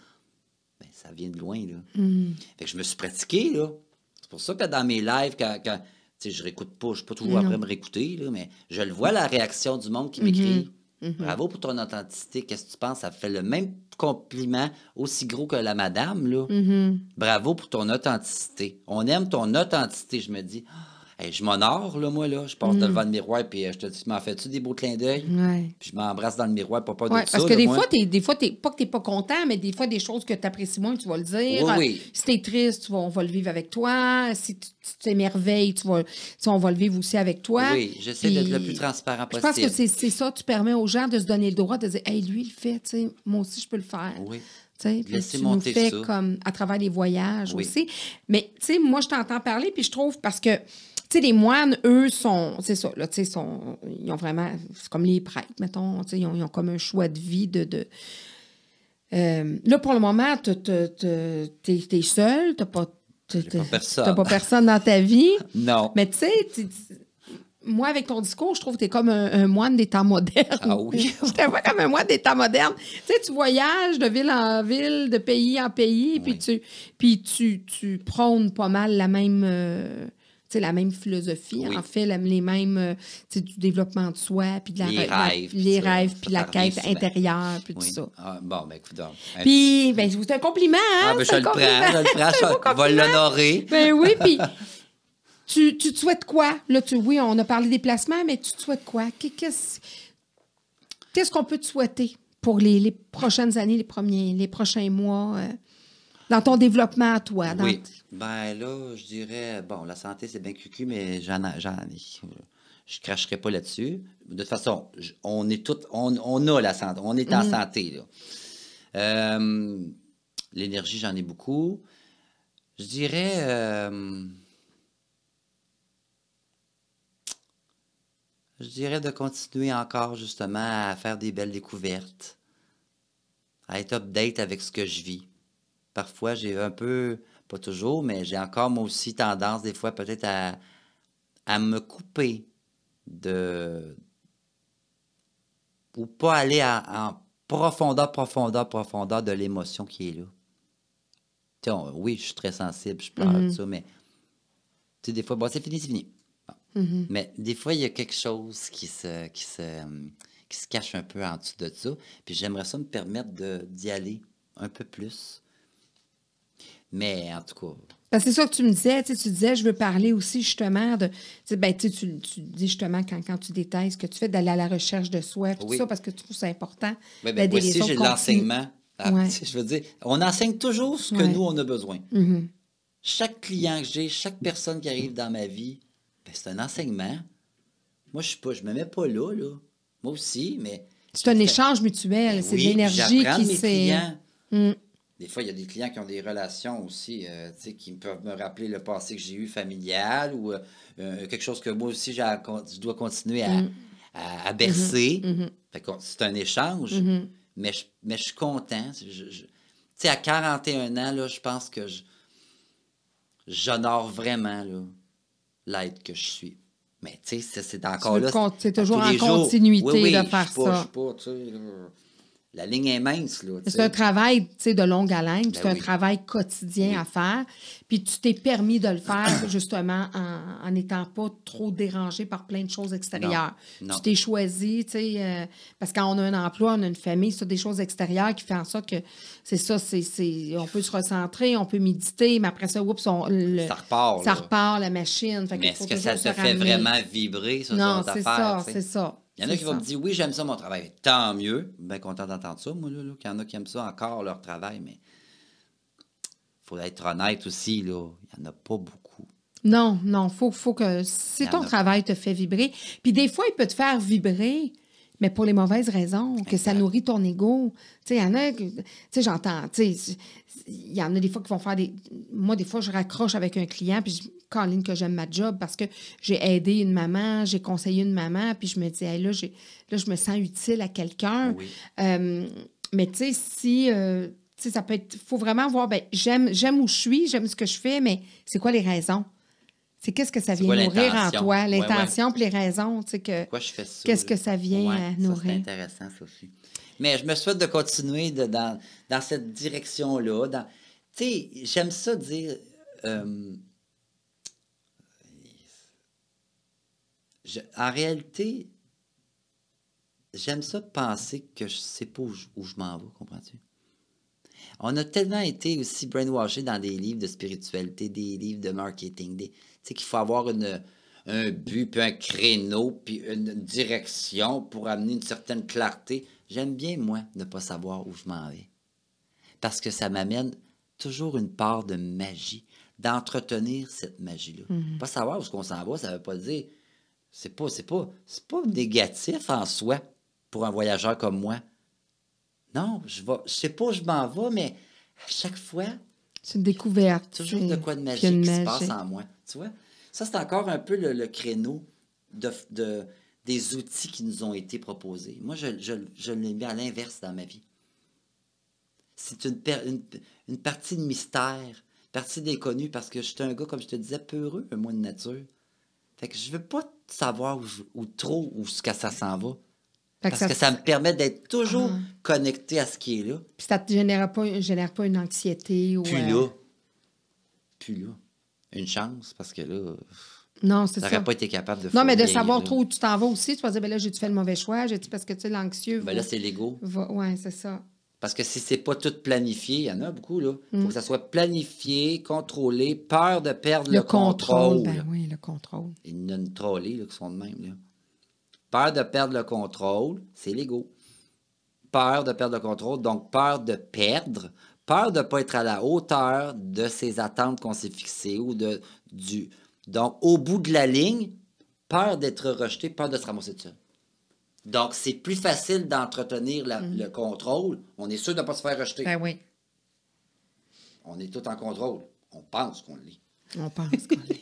ben, ça vient de loin, là. Fait que je me suis pratiqué, là. C'est pour ça que dans mes lives, quand, je réécoute pas, je suis pas toujours après me réécouter, là, mais je le vois, la réaction du monde qui m'écrit. Bravo pour ton authenticité. Qu'est-ce que tu penses? Ça fait le même compliment, aussi gros que la madame, là. Bravo pour ton authenticité. On aime ton authenticité, je me dis. Hey, je m'honore, là, moi, là. Je passe devant le miroir, puis euh, je te dis, m'en fais-tu des beaux clins d'œil? Ouais. Puis je m'embrasse dans le miroir, pas peur Ouais, de ça. parce que là, des moi. fois, t'es, des fois, t'es, pas que tu n'es pas content, mais des fois, des choses que tu apprécies moins, tu vas le dire. Oui, oui. Si tu es triste, tu vas, on va le vivre avec toi. Si tu t'émerveilles, tu vas, tu on va le vivre aussi avec toi. Oui, j'essaie d'être le plus transparent Je possible. pense que c'est, c'est ça, tu permets aux gens de se donner le droit de dire Hey, lui, il le fait, tu sais, moi aussi, je peux le faire. Oui. Tu Laissez nous fais ça. comme à travers les voyages Oui. aussi. Mais, tu sais, moi, je t'entends parler, puis je trouve parce que, sais, les moines, eux, sont, c'est ça, là, tu sais, sont, ils ont vraiment, c'est comme les prêtres, mettons, tu sais, ils ont, ils ont comme un choix de vie de. de euh, là, pour le moment, tu es, seul, tu n'as pas, t'as- pas personne. t'as pas personne dans ta vie. (laughs) Non. Mais tu sais, moi, avec ton discours, je trouve que tu es comme un, un moine des temps modernes. Ah oui? (laughs) je te vois comme un moine des temps modernes. Tu sais, tu voyages de ville en ville, de pays en pays, puis tu, puis tu, tu prônes pas mal la même, euh, la même philosophie, Oui. en fait, les mêmes, euh, tu sais, du développement de soi, puis de la, Les la- rêves, les rêves, puis la quête intérieure, puis Oui. tout ça. Ah, bon, ben écoute Puis, ben, c'est un compliment, hein? Ah, ben, je le prends, (laughs) je le prends, je vais l'honorer. Ben oui, (laughs) puis tu, tu te souhaites quoi? Là, tu, oui, on a parlé des placements, mais tu te souhaites quoi? Qu'est- Qu'est-ce qu'est-ce qu'on peut te souhaiter pour les, les prochaines années, les, premiers, les prochains mois, euh, dans ton développement à toi? dans- Oui. Ben là, je dirais, bon, la santé, c'est bien cucu, mais j'en ai. J'en ai. Je cracherai pas là-dessus. De toute façon, on est tout, on, on a la santé, on est en santé. là. Euh, L'énergie, j'en ai beaucoup. Je dirais. euh, je dirais de continuer encore justement à faire des belles découvertes, à être update avec ce que je vis. Parfois, j'ai un peu, pas toujours, mais j'ai encore moi aussi tendance des fois peut-être à, à me couper de... ou pas aller en, profondeur, profondeur, profondeur de l'émotion qui est là. Tu sais, on- oui, je suis très sensible, je parle de ça, mais tu sais, des fois, bon, c'est fini, c'est fini. Bon. Mhm. Mais des fois, il y a quelque chose qui se, qui se, qui se cache un peu en dessous de ça. Puis j'aimerais ça me permettre de- d'y aller un peu plus. Mais en tout cas, Parce que c'est ça que tu me disais, tu sais, tu disais, je veux parler aussi justement de. Ben, tu, dis justement quand, quand tu détailles ce que tu fais, d'aller à la recherche de soi, tout Oui. ça, parce que tu trouves ça important. oui, ben, moi aussi, j'ai l'enseignement. Ah, Ouais. Je veux dire, on enseigne toujours ce que Ouais. nous, on a besoin. Mhm. Chaque client que j'ai, chaque personne qui arrive dans ma vie, ben, c'est un enseignement. Moi, je ne me mets pas là, là. Moi aussi, mais... C'est un échange mutuel, Ben c'est oui, de l'énergie qui s'est. Mm. Des fois, il y a des clients qui ont des relations aussi, euh, qui peuvent me rappeler le passé que j'ai eu familial ou euh, euh, quelque chose que moi aussi, je dois continuer à, Mm. à- à bercer. Mm-hmm. Que c'est un échange, mais, je, mais je suis content. Je- je- à 41 ans, là, je pense que j'honore vraiment là, l'être que je suis. Mais tu sais, c'est- encore là. c'est toujours en jours. continuité Oui, oui, de faire pas- ça. je suis pas, la ligne est mince, C'est un travail, de longue haleine, puis c'est Ben un travail quotidien à faire. Puis tu t'es permis de le faire (clears throat) justement en n'étant pas trop dérangé par plein de choses extérieures. Non, non. Tu t'es choisi, euh, parce que quand on a un emploi, on a une famille, c'est des choses extérieures qui font en sorte que c'est ça, c'est, on peut se recentrer, on peut méditer, mais après ça, oups, on, le- Ça repart, Ça là. repart, la machine. Fait Mais est-ce que ça te fait vraiment vibrer, ça, Non, c'est ça, c'est ça. Il y en a qui vont me dire, oui, j'aime ça mon travail. Tant mieux. Bien content d'entendre ça, moi, là. là. Il y en a qui aiment ça encore, leur travail, mais il faut être honnête aussi, là. Il n'y en a pas beaucoup. Non, non, faut, faut que si ton travail te fait vibrer, puis des fois il peut te faire vibrer, mais pour les mauvaises raisons, que ça nourrit ton ego. Tu sais, il y en a, tu sais, j'entends, tu sais, il y en a des fois qui vont faire des. Moi, des fois, je raccroche avec un client, puis je Caroline, que j'aime ma job parce que j'ai aidé une maman, j'ai conseillé une maman, puis je me dis, Hey, là, j'ai- là, je me sens utile à quelqu'un. Oui. Euh, mais tu sais, si. euh, tu sais, ça peut être. faut vraiment voir, ben, j'aime, j'aime où je suis, j'aime ce que je fais, mais c'est quoi les raisons? C'est qu'est-ce que ça vient nourrir en l'intention? toi, Ouais, ouais. l'intention puis les raisons, tu sais que. Pourquoi je fais ça? Qu'est-ce que ça vient Ouais, ça, nourrir? C'est intéressant, ça aussi. Mais je me souhaite de continuer de- dans, dans cette direction-là. dans- Tu sais, j'aime ça dire. euh, je- en réalité, j'aime ça penser que je sais pas où je, où je m'en vais, comprends-tu? On a tellement été aussi brainwashés dans des livres de spiritualité, des livres de marketing, des, tu sais qu'il faut avoir une, un but, puis un créneau, puis une direction pour amener une certaine clarté. J'aime bien, moi, ne pas savoir où je m'en vais. Parce que ça m'amène toujours une part de magie, d'entretenir cette magie-là. Pas savoir où qu'on s'en va, ça ne veut pas dire... C'est pas, c'est pas, c'est pas négatif en soi pour un voyageur comme moi. Non, je vais, je sais pas où je m'en vais, mais à chaque fois, C'est une découverte. toujours de quoi de une qui se magie. passe en moi. Tu vois? Ça, c'est encore un peu le, le créneau de, de- des outils qui nous ont été proposés. Moi, je, je, je l'ai mis à l'inverse dans ma vie. C'est une, une, une partie de mystère, partie d'inconnu, parce que j'étais un gars, comme je te disais, peureux, moi, de nature. Fait que je veux pas savoir où, trop où ce que ça s'en va. Parce que ça me permet d'être toujours connecté à ce qui est là. Puis ça ne te génère pas, génère pas une anxiété ou. Puis euh, là, puis là, une chance, parce que là, Non, c'est ça. t'aurais pas été capable de Non, mais de savoir là. trop où tu t'en vas aussi, tu vas dire, ben là, j'ai-tu fait le mauvais choix? J'ai-tu parce que tu sais, l'anxieux. Ben là, c'est l'ego. Ouais, c'est ça. Parce que si c'est pas tout planifié, il y en a beaucoup, là. Il Mm. faut que ça soit planifié, contrôlé, peur de perdre le, Le contrôle. contrôle. Ben oui, le contrôle. Il y en a une trollée là, qui sont de même. Là. Peur de perdre le contrôle, c'est l'ego. Peur de perdre le contrôle, donc peur de perdre, peur de ne pas être à la hauteur de ces attentes qu'on s'est fixées ou de du. Donc, au bout de la ligne, peur d'être rejeté, peur de se ramasser de seul. Donc, c'est plus facile d'entretenir la- le contrôle. On est sûr de ne pas se faire rejeter. Ben oui, On est tout en contrôle. On pense qu'on l'est. on pense qu'on l'est.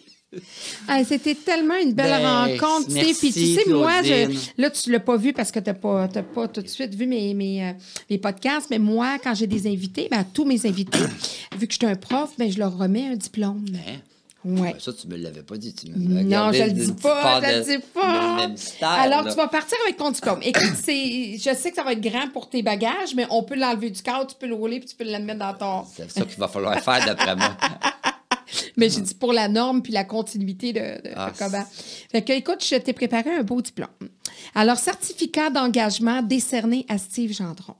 Ah, C'était tellement une belle Ben, rencontre. merci, Puis tu sais, moi, je, là, tu ne l'as pas vu parce que tu n'as pas, pas tout de suite vu mes, mes, euh, mes podcasts, mais moi, quand j'ai des invités, ben, tous mes invités, (coughs) vu que je suis un prof, ben, je leur remets un diplôme. Hein? Ouais. Ben, ça, tu me l'avais pas dit. Tu Non, je le dis pas, je le dis pas. mystère, Alors, là. tu vas partir avec ton diplôme. Écoute, c'est, je sais que ça va être grand pour tes bagages, mais on peut l'enlever du cadre, tu peux le rouler, puis tu peux le mettre dans ton... C'est ça qu'il va falloir faire d'après moi. (laughs) Mais j'ai dit pour la norme puis la continuité de, de- Ah, de. Fait que, écoute, je t'ai préparé un beau diplôme. Alors, certificat d'engagement décerné à Steve Gendron.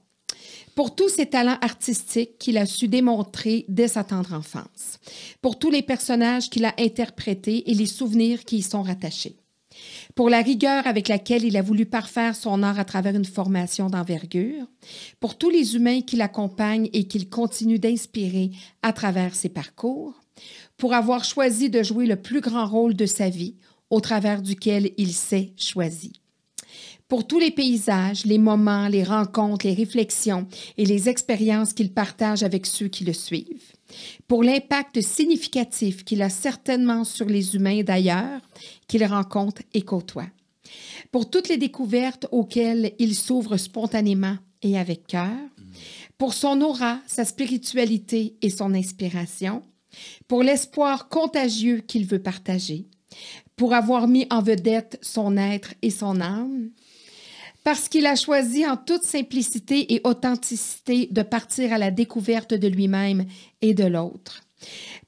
Pour tous ses talents artistiques qu'il a su démontrer dès sa tendre enfance. Pour tous les personnages qu'il a interprétés et les souvenirs qui y sont rattachés. Pour la rigueur avec laquelle il a voulu parfaire son art à travers une formation d'envergure. Pour tous les humains qui l'accompagnent et qu'il continue d'inspirer à travers ses parcours pour avoir choisi de jouer le plus grand rôle de sa vie, au travers duquel il s'est choisi. Pour tous les paysages, les moments, les rencontres, les réflexions et les expériences qu'il partage avec ceux qui le suivent. Pour l'impact significatif qu'il a certainement sur les humains d'ailleurs, qu'il rencontre et côtoie. Pour toutes les découvertes auxquelles il s'ouvre spontanément et avec cœur. Pour son aura, sa spiritualité et son inspiration pour l'espoir contagieux qu'il veut partager, pour avoir mis en vedette son être et son âme, parce qu'il a choisi en toute simplicité et authenticité de partir à la découverte de lui-même et de l'autre,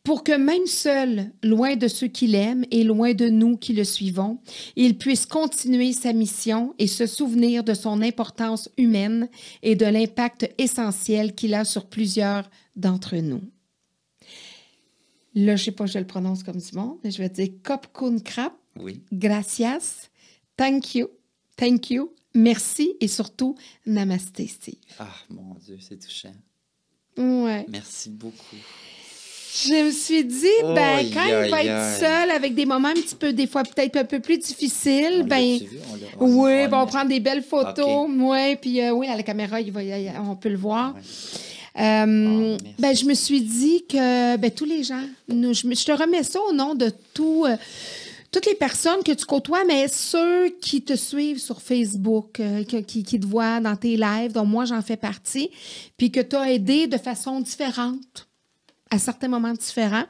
pour que même seul, loin de ceux qu'il aime et loin de nous qui le suivons, il puisse continuer sa mission et se souvenir de son importance humaine et de l'impact essentiel qu'il a sur plusieurs d'entre nous. Là, je ne sais pas si je le prononce comme du monde, mais je vais dire Kopkun Krap, Oui. gracias, thank you, thank you, merci et surtout Namasté, Steve. Ah, mon Dieu, c'est touchant. Ouais. Merci beaucoup. Je me suis dit, ben, quand il va être seul avec des moments un petit peu, des fois peut-être un peu plus difficiles, On ben, vu? On oui, on ben, on prend des belles photos, ouais, puis euh, oui, à la caméra, il va, y- on peut le voir. Ouais. Euh, Ah, ben, je me suis dit que ben, tous les gens, nous, je, te remets ça au nom de tout, euh, toutes les personnes que tu côtoies, mais ceux qui te suivent sur Facebook, euh, qui, qui te voient dans tes lives, dont moi j'en fais partie, puis que tu as aidé de façon différente à certains moments différents.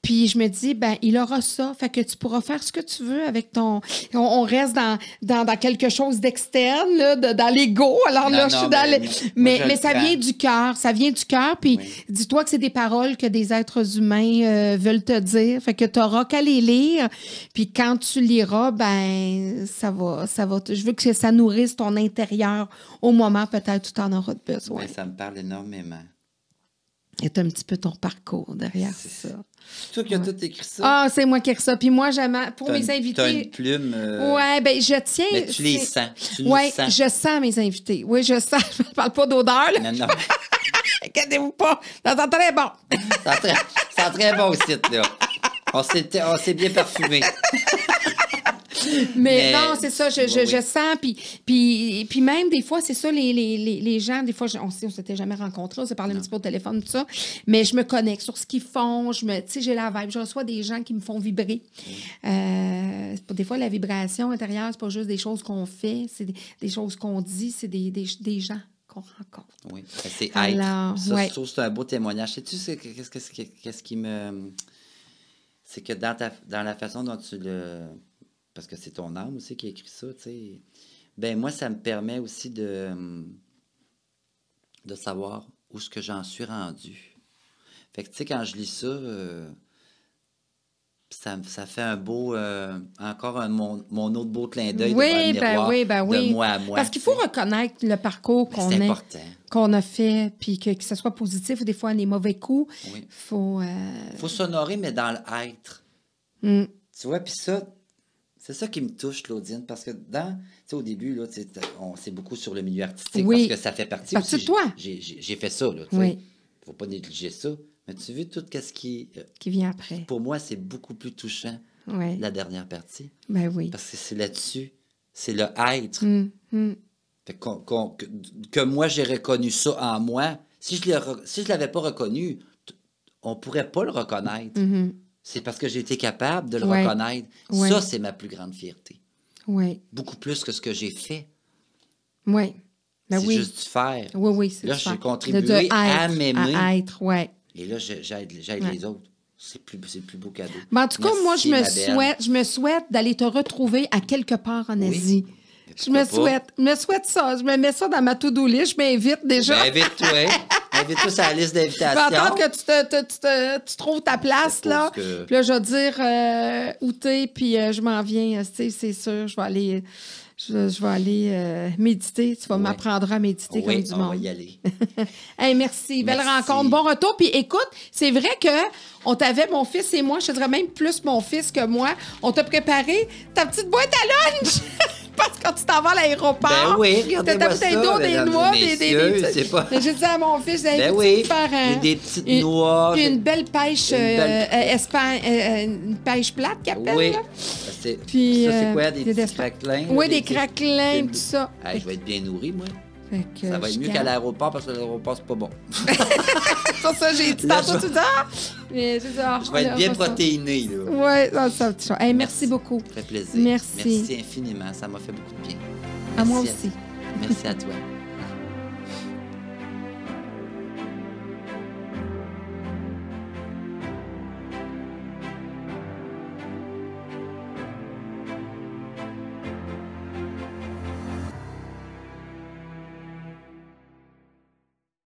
Puis je me dis, ben il aura ça, fait que tu pourras faire ce que tu veux avec ton... On, on reste dans, dans, dans quelque chose d'externe, là, de- dans l'ego. Alors Non, là, je suis dans mais Mais, mais ça vient du cœur, ça vient du cœur. Puis Oui. dis-toi que c'est des paroles que des êtres humains euh, veulent te dire. Fait que tu n'auras qu'à les lire. Puis quand tu liras, ben ça va, ça va. te- Je veux que ça nourrisse ton intérieur au moment peut-être où tu en auras besoin. Ouais, ça me parle énormément. Et tu un petit peu ton parcours derrière C'est ça. C'est toi qui as tout écrit ça? Ah, c'est moi qui ai écrit ça. Puis moi, j'aime, pour T'as mes une- T'as une invités. plume. euh, Ouais, ben je tiens. Mais tu les c'est- sens. Tu Ouais, sens. je sens mes invités. Oui, je sens. (laughs) Je parle pas d'odeur, là. Non, non. (laughs) Inquiétez-vous pas. Ça sent très bon. Ça sent très, ça sent très bon au site, là. On s'est on s'est bien parfumé. (laughs) Mais, Mais- non, c'est ça, je, je, Oui, je oui. sens. Puis, puis, puis même, des fois, c'est ça, les, les, les, les gens, des fois, on ne s'était jamais rencontrés, on s'est parlé un petit peu au téléphone, tout ça. Mais je me connecte sur ce qu'ils font. Je me, tu sais, j'ai la vibe. Je reçois des gens qui me font vibrer. Euh, des fois, la vibration intérieure, c'est pas juste des choses qu'on fait, c'est des, des choses qu'on dit, c'est des, des, des gens qu'on rencontre. Oui, ben, c'est être. Alors, ça, ouais. je trouve que c'est un beau témoignage. Sais-tu qu'est-ce que- qu'est-ce qui me. C'est que dans, ta, dans la façon dont tu le. Parce que c'est ton âme aussi qui écrit ça, tu sais. Ben moi, ça me permet aussi de, de savoir où ce que j'en suis rendu. Fait que, tu sais, quand je lis ça, euh, ça, ça fait un beau, euh, encore un, mon, mon autre beau clin d'œil Oui, ben oui, ben oui. de moi à moi. Parce qu'il faut reconnaître le parcours Ben, qu'on a, qu'on a fait, puis que, que ce soit positif ou des fois des mauvais coups. Oui. faut. euh, faut s'honorer, mais dans l'être. hmm, Tu vois, puis ça, c'est ça qui me touche, Claudine, parce que dans, au début, là, on c'est beaucoup sur le milieu artistique, Oui. parce que ça fait partie Parce aussi. toi. J'ai fait ça, là, tu Oui. Faut pas négliger ça. Mais tu vois, tout ce qui, euh, qui vient après. pour moi, c'est beaucoup plus touchant, Oui. la dernière partie, Ben oui. parce que c'est là-dessus, c'est le être. Hmm. Fait qu'on- qu'on- que, que moi, j'ai reconnu ça en moi. Si je ne si l'avais pas reconnu, on pourrait pas le reconnaître. Mhm. C'est parce que j'ai été capable de le Ouais. reconnaître. Ouais. Ça, c'est ma plus grande fierté. Oui. Beaucoup plus que ce que j'ai fait. Oui. Ben c'est oui. juste du faire. Oui, oui, c'est Là, j'ai contribué De- de à m'aimer. À être, ouais. Et là, j'aide Ouais. les autres. C'est plus, c'est le plus beau cadeau. Mais en tout cas, moi, je me souhaite, je me souhaite d'aller te retrouver à quelque part en Oui. Asie. Je me souhaite, je me souhaite ça. Je me mets ça dans ma to-do list. Je m'invite déjà. Invite-toi. invite-toi sur la liste (laughs) Je vais d'invitations. attendre que tu, te, te- tu te- tu trouves ta place, Je là. que- Puis là, je vais dire euh, où t'es, puis euh, je m'en viens. euh, c'est sûr, je vais aller, je, je vais aller euh, méditer. Tu vas Oui. m'apprendre à méditer comme Oui, du on va monde. y aller. (laughs) Hey, merci. Belle rencontre. Bon retour. Puis écoute, c'est vrai que on t'avait, mon fils et moi, je te dirais même plus mon fils que moi, on t'a préparé ta petite boîte à lunch. (laughs) Parce que quand tu t'en vas à l'aéroport, Ben oui, t'as regardez-moi ta bouteille ça, d'eau, des noix, des, des, messieurs, des- c'est pas- Mais J'ai dit à mon fils, hey, Ben oui, des petites une- noix. puis j'ai- une belle pêche, Une belle- euh, euh, Espagne, euh, une pêche plate Oui. là. Puis, ça, c'est quoi? Des des petits espa- craquelins? Oui, des craquelins, tout ça. Hey, je vais être bien nourri, moi. Fait que Ça va être mieux qu'à l'aéroport parce que l'aéroport, c'est pas bon. (laughs) Ça, ça, j'ai dit tantôt, ah! Mais c'est ça. Je vais être bien protéiné, là. Oui, ça, ça, ça. Hey, merci beaucoup. Ça fait plaisir. Merci. Merci infiniment. Ça m'a fait beaucoup de bien. À moi aussi. Merci à toi.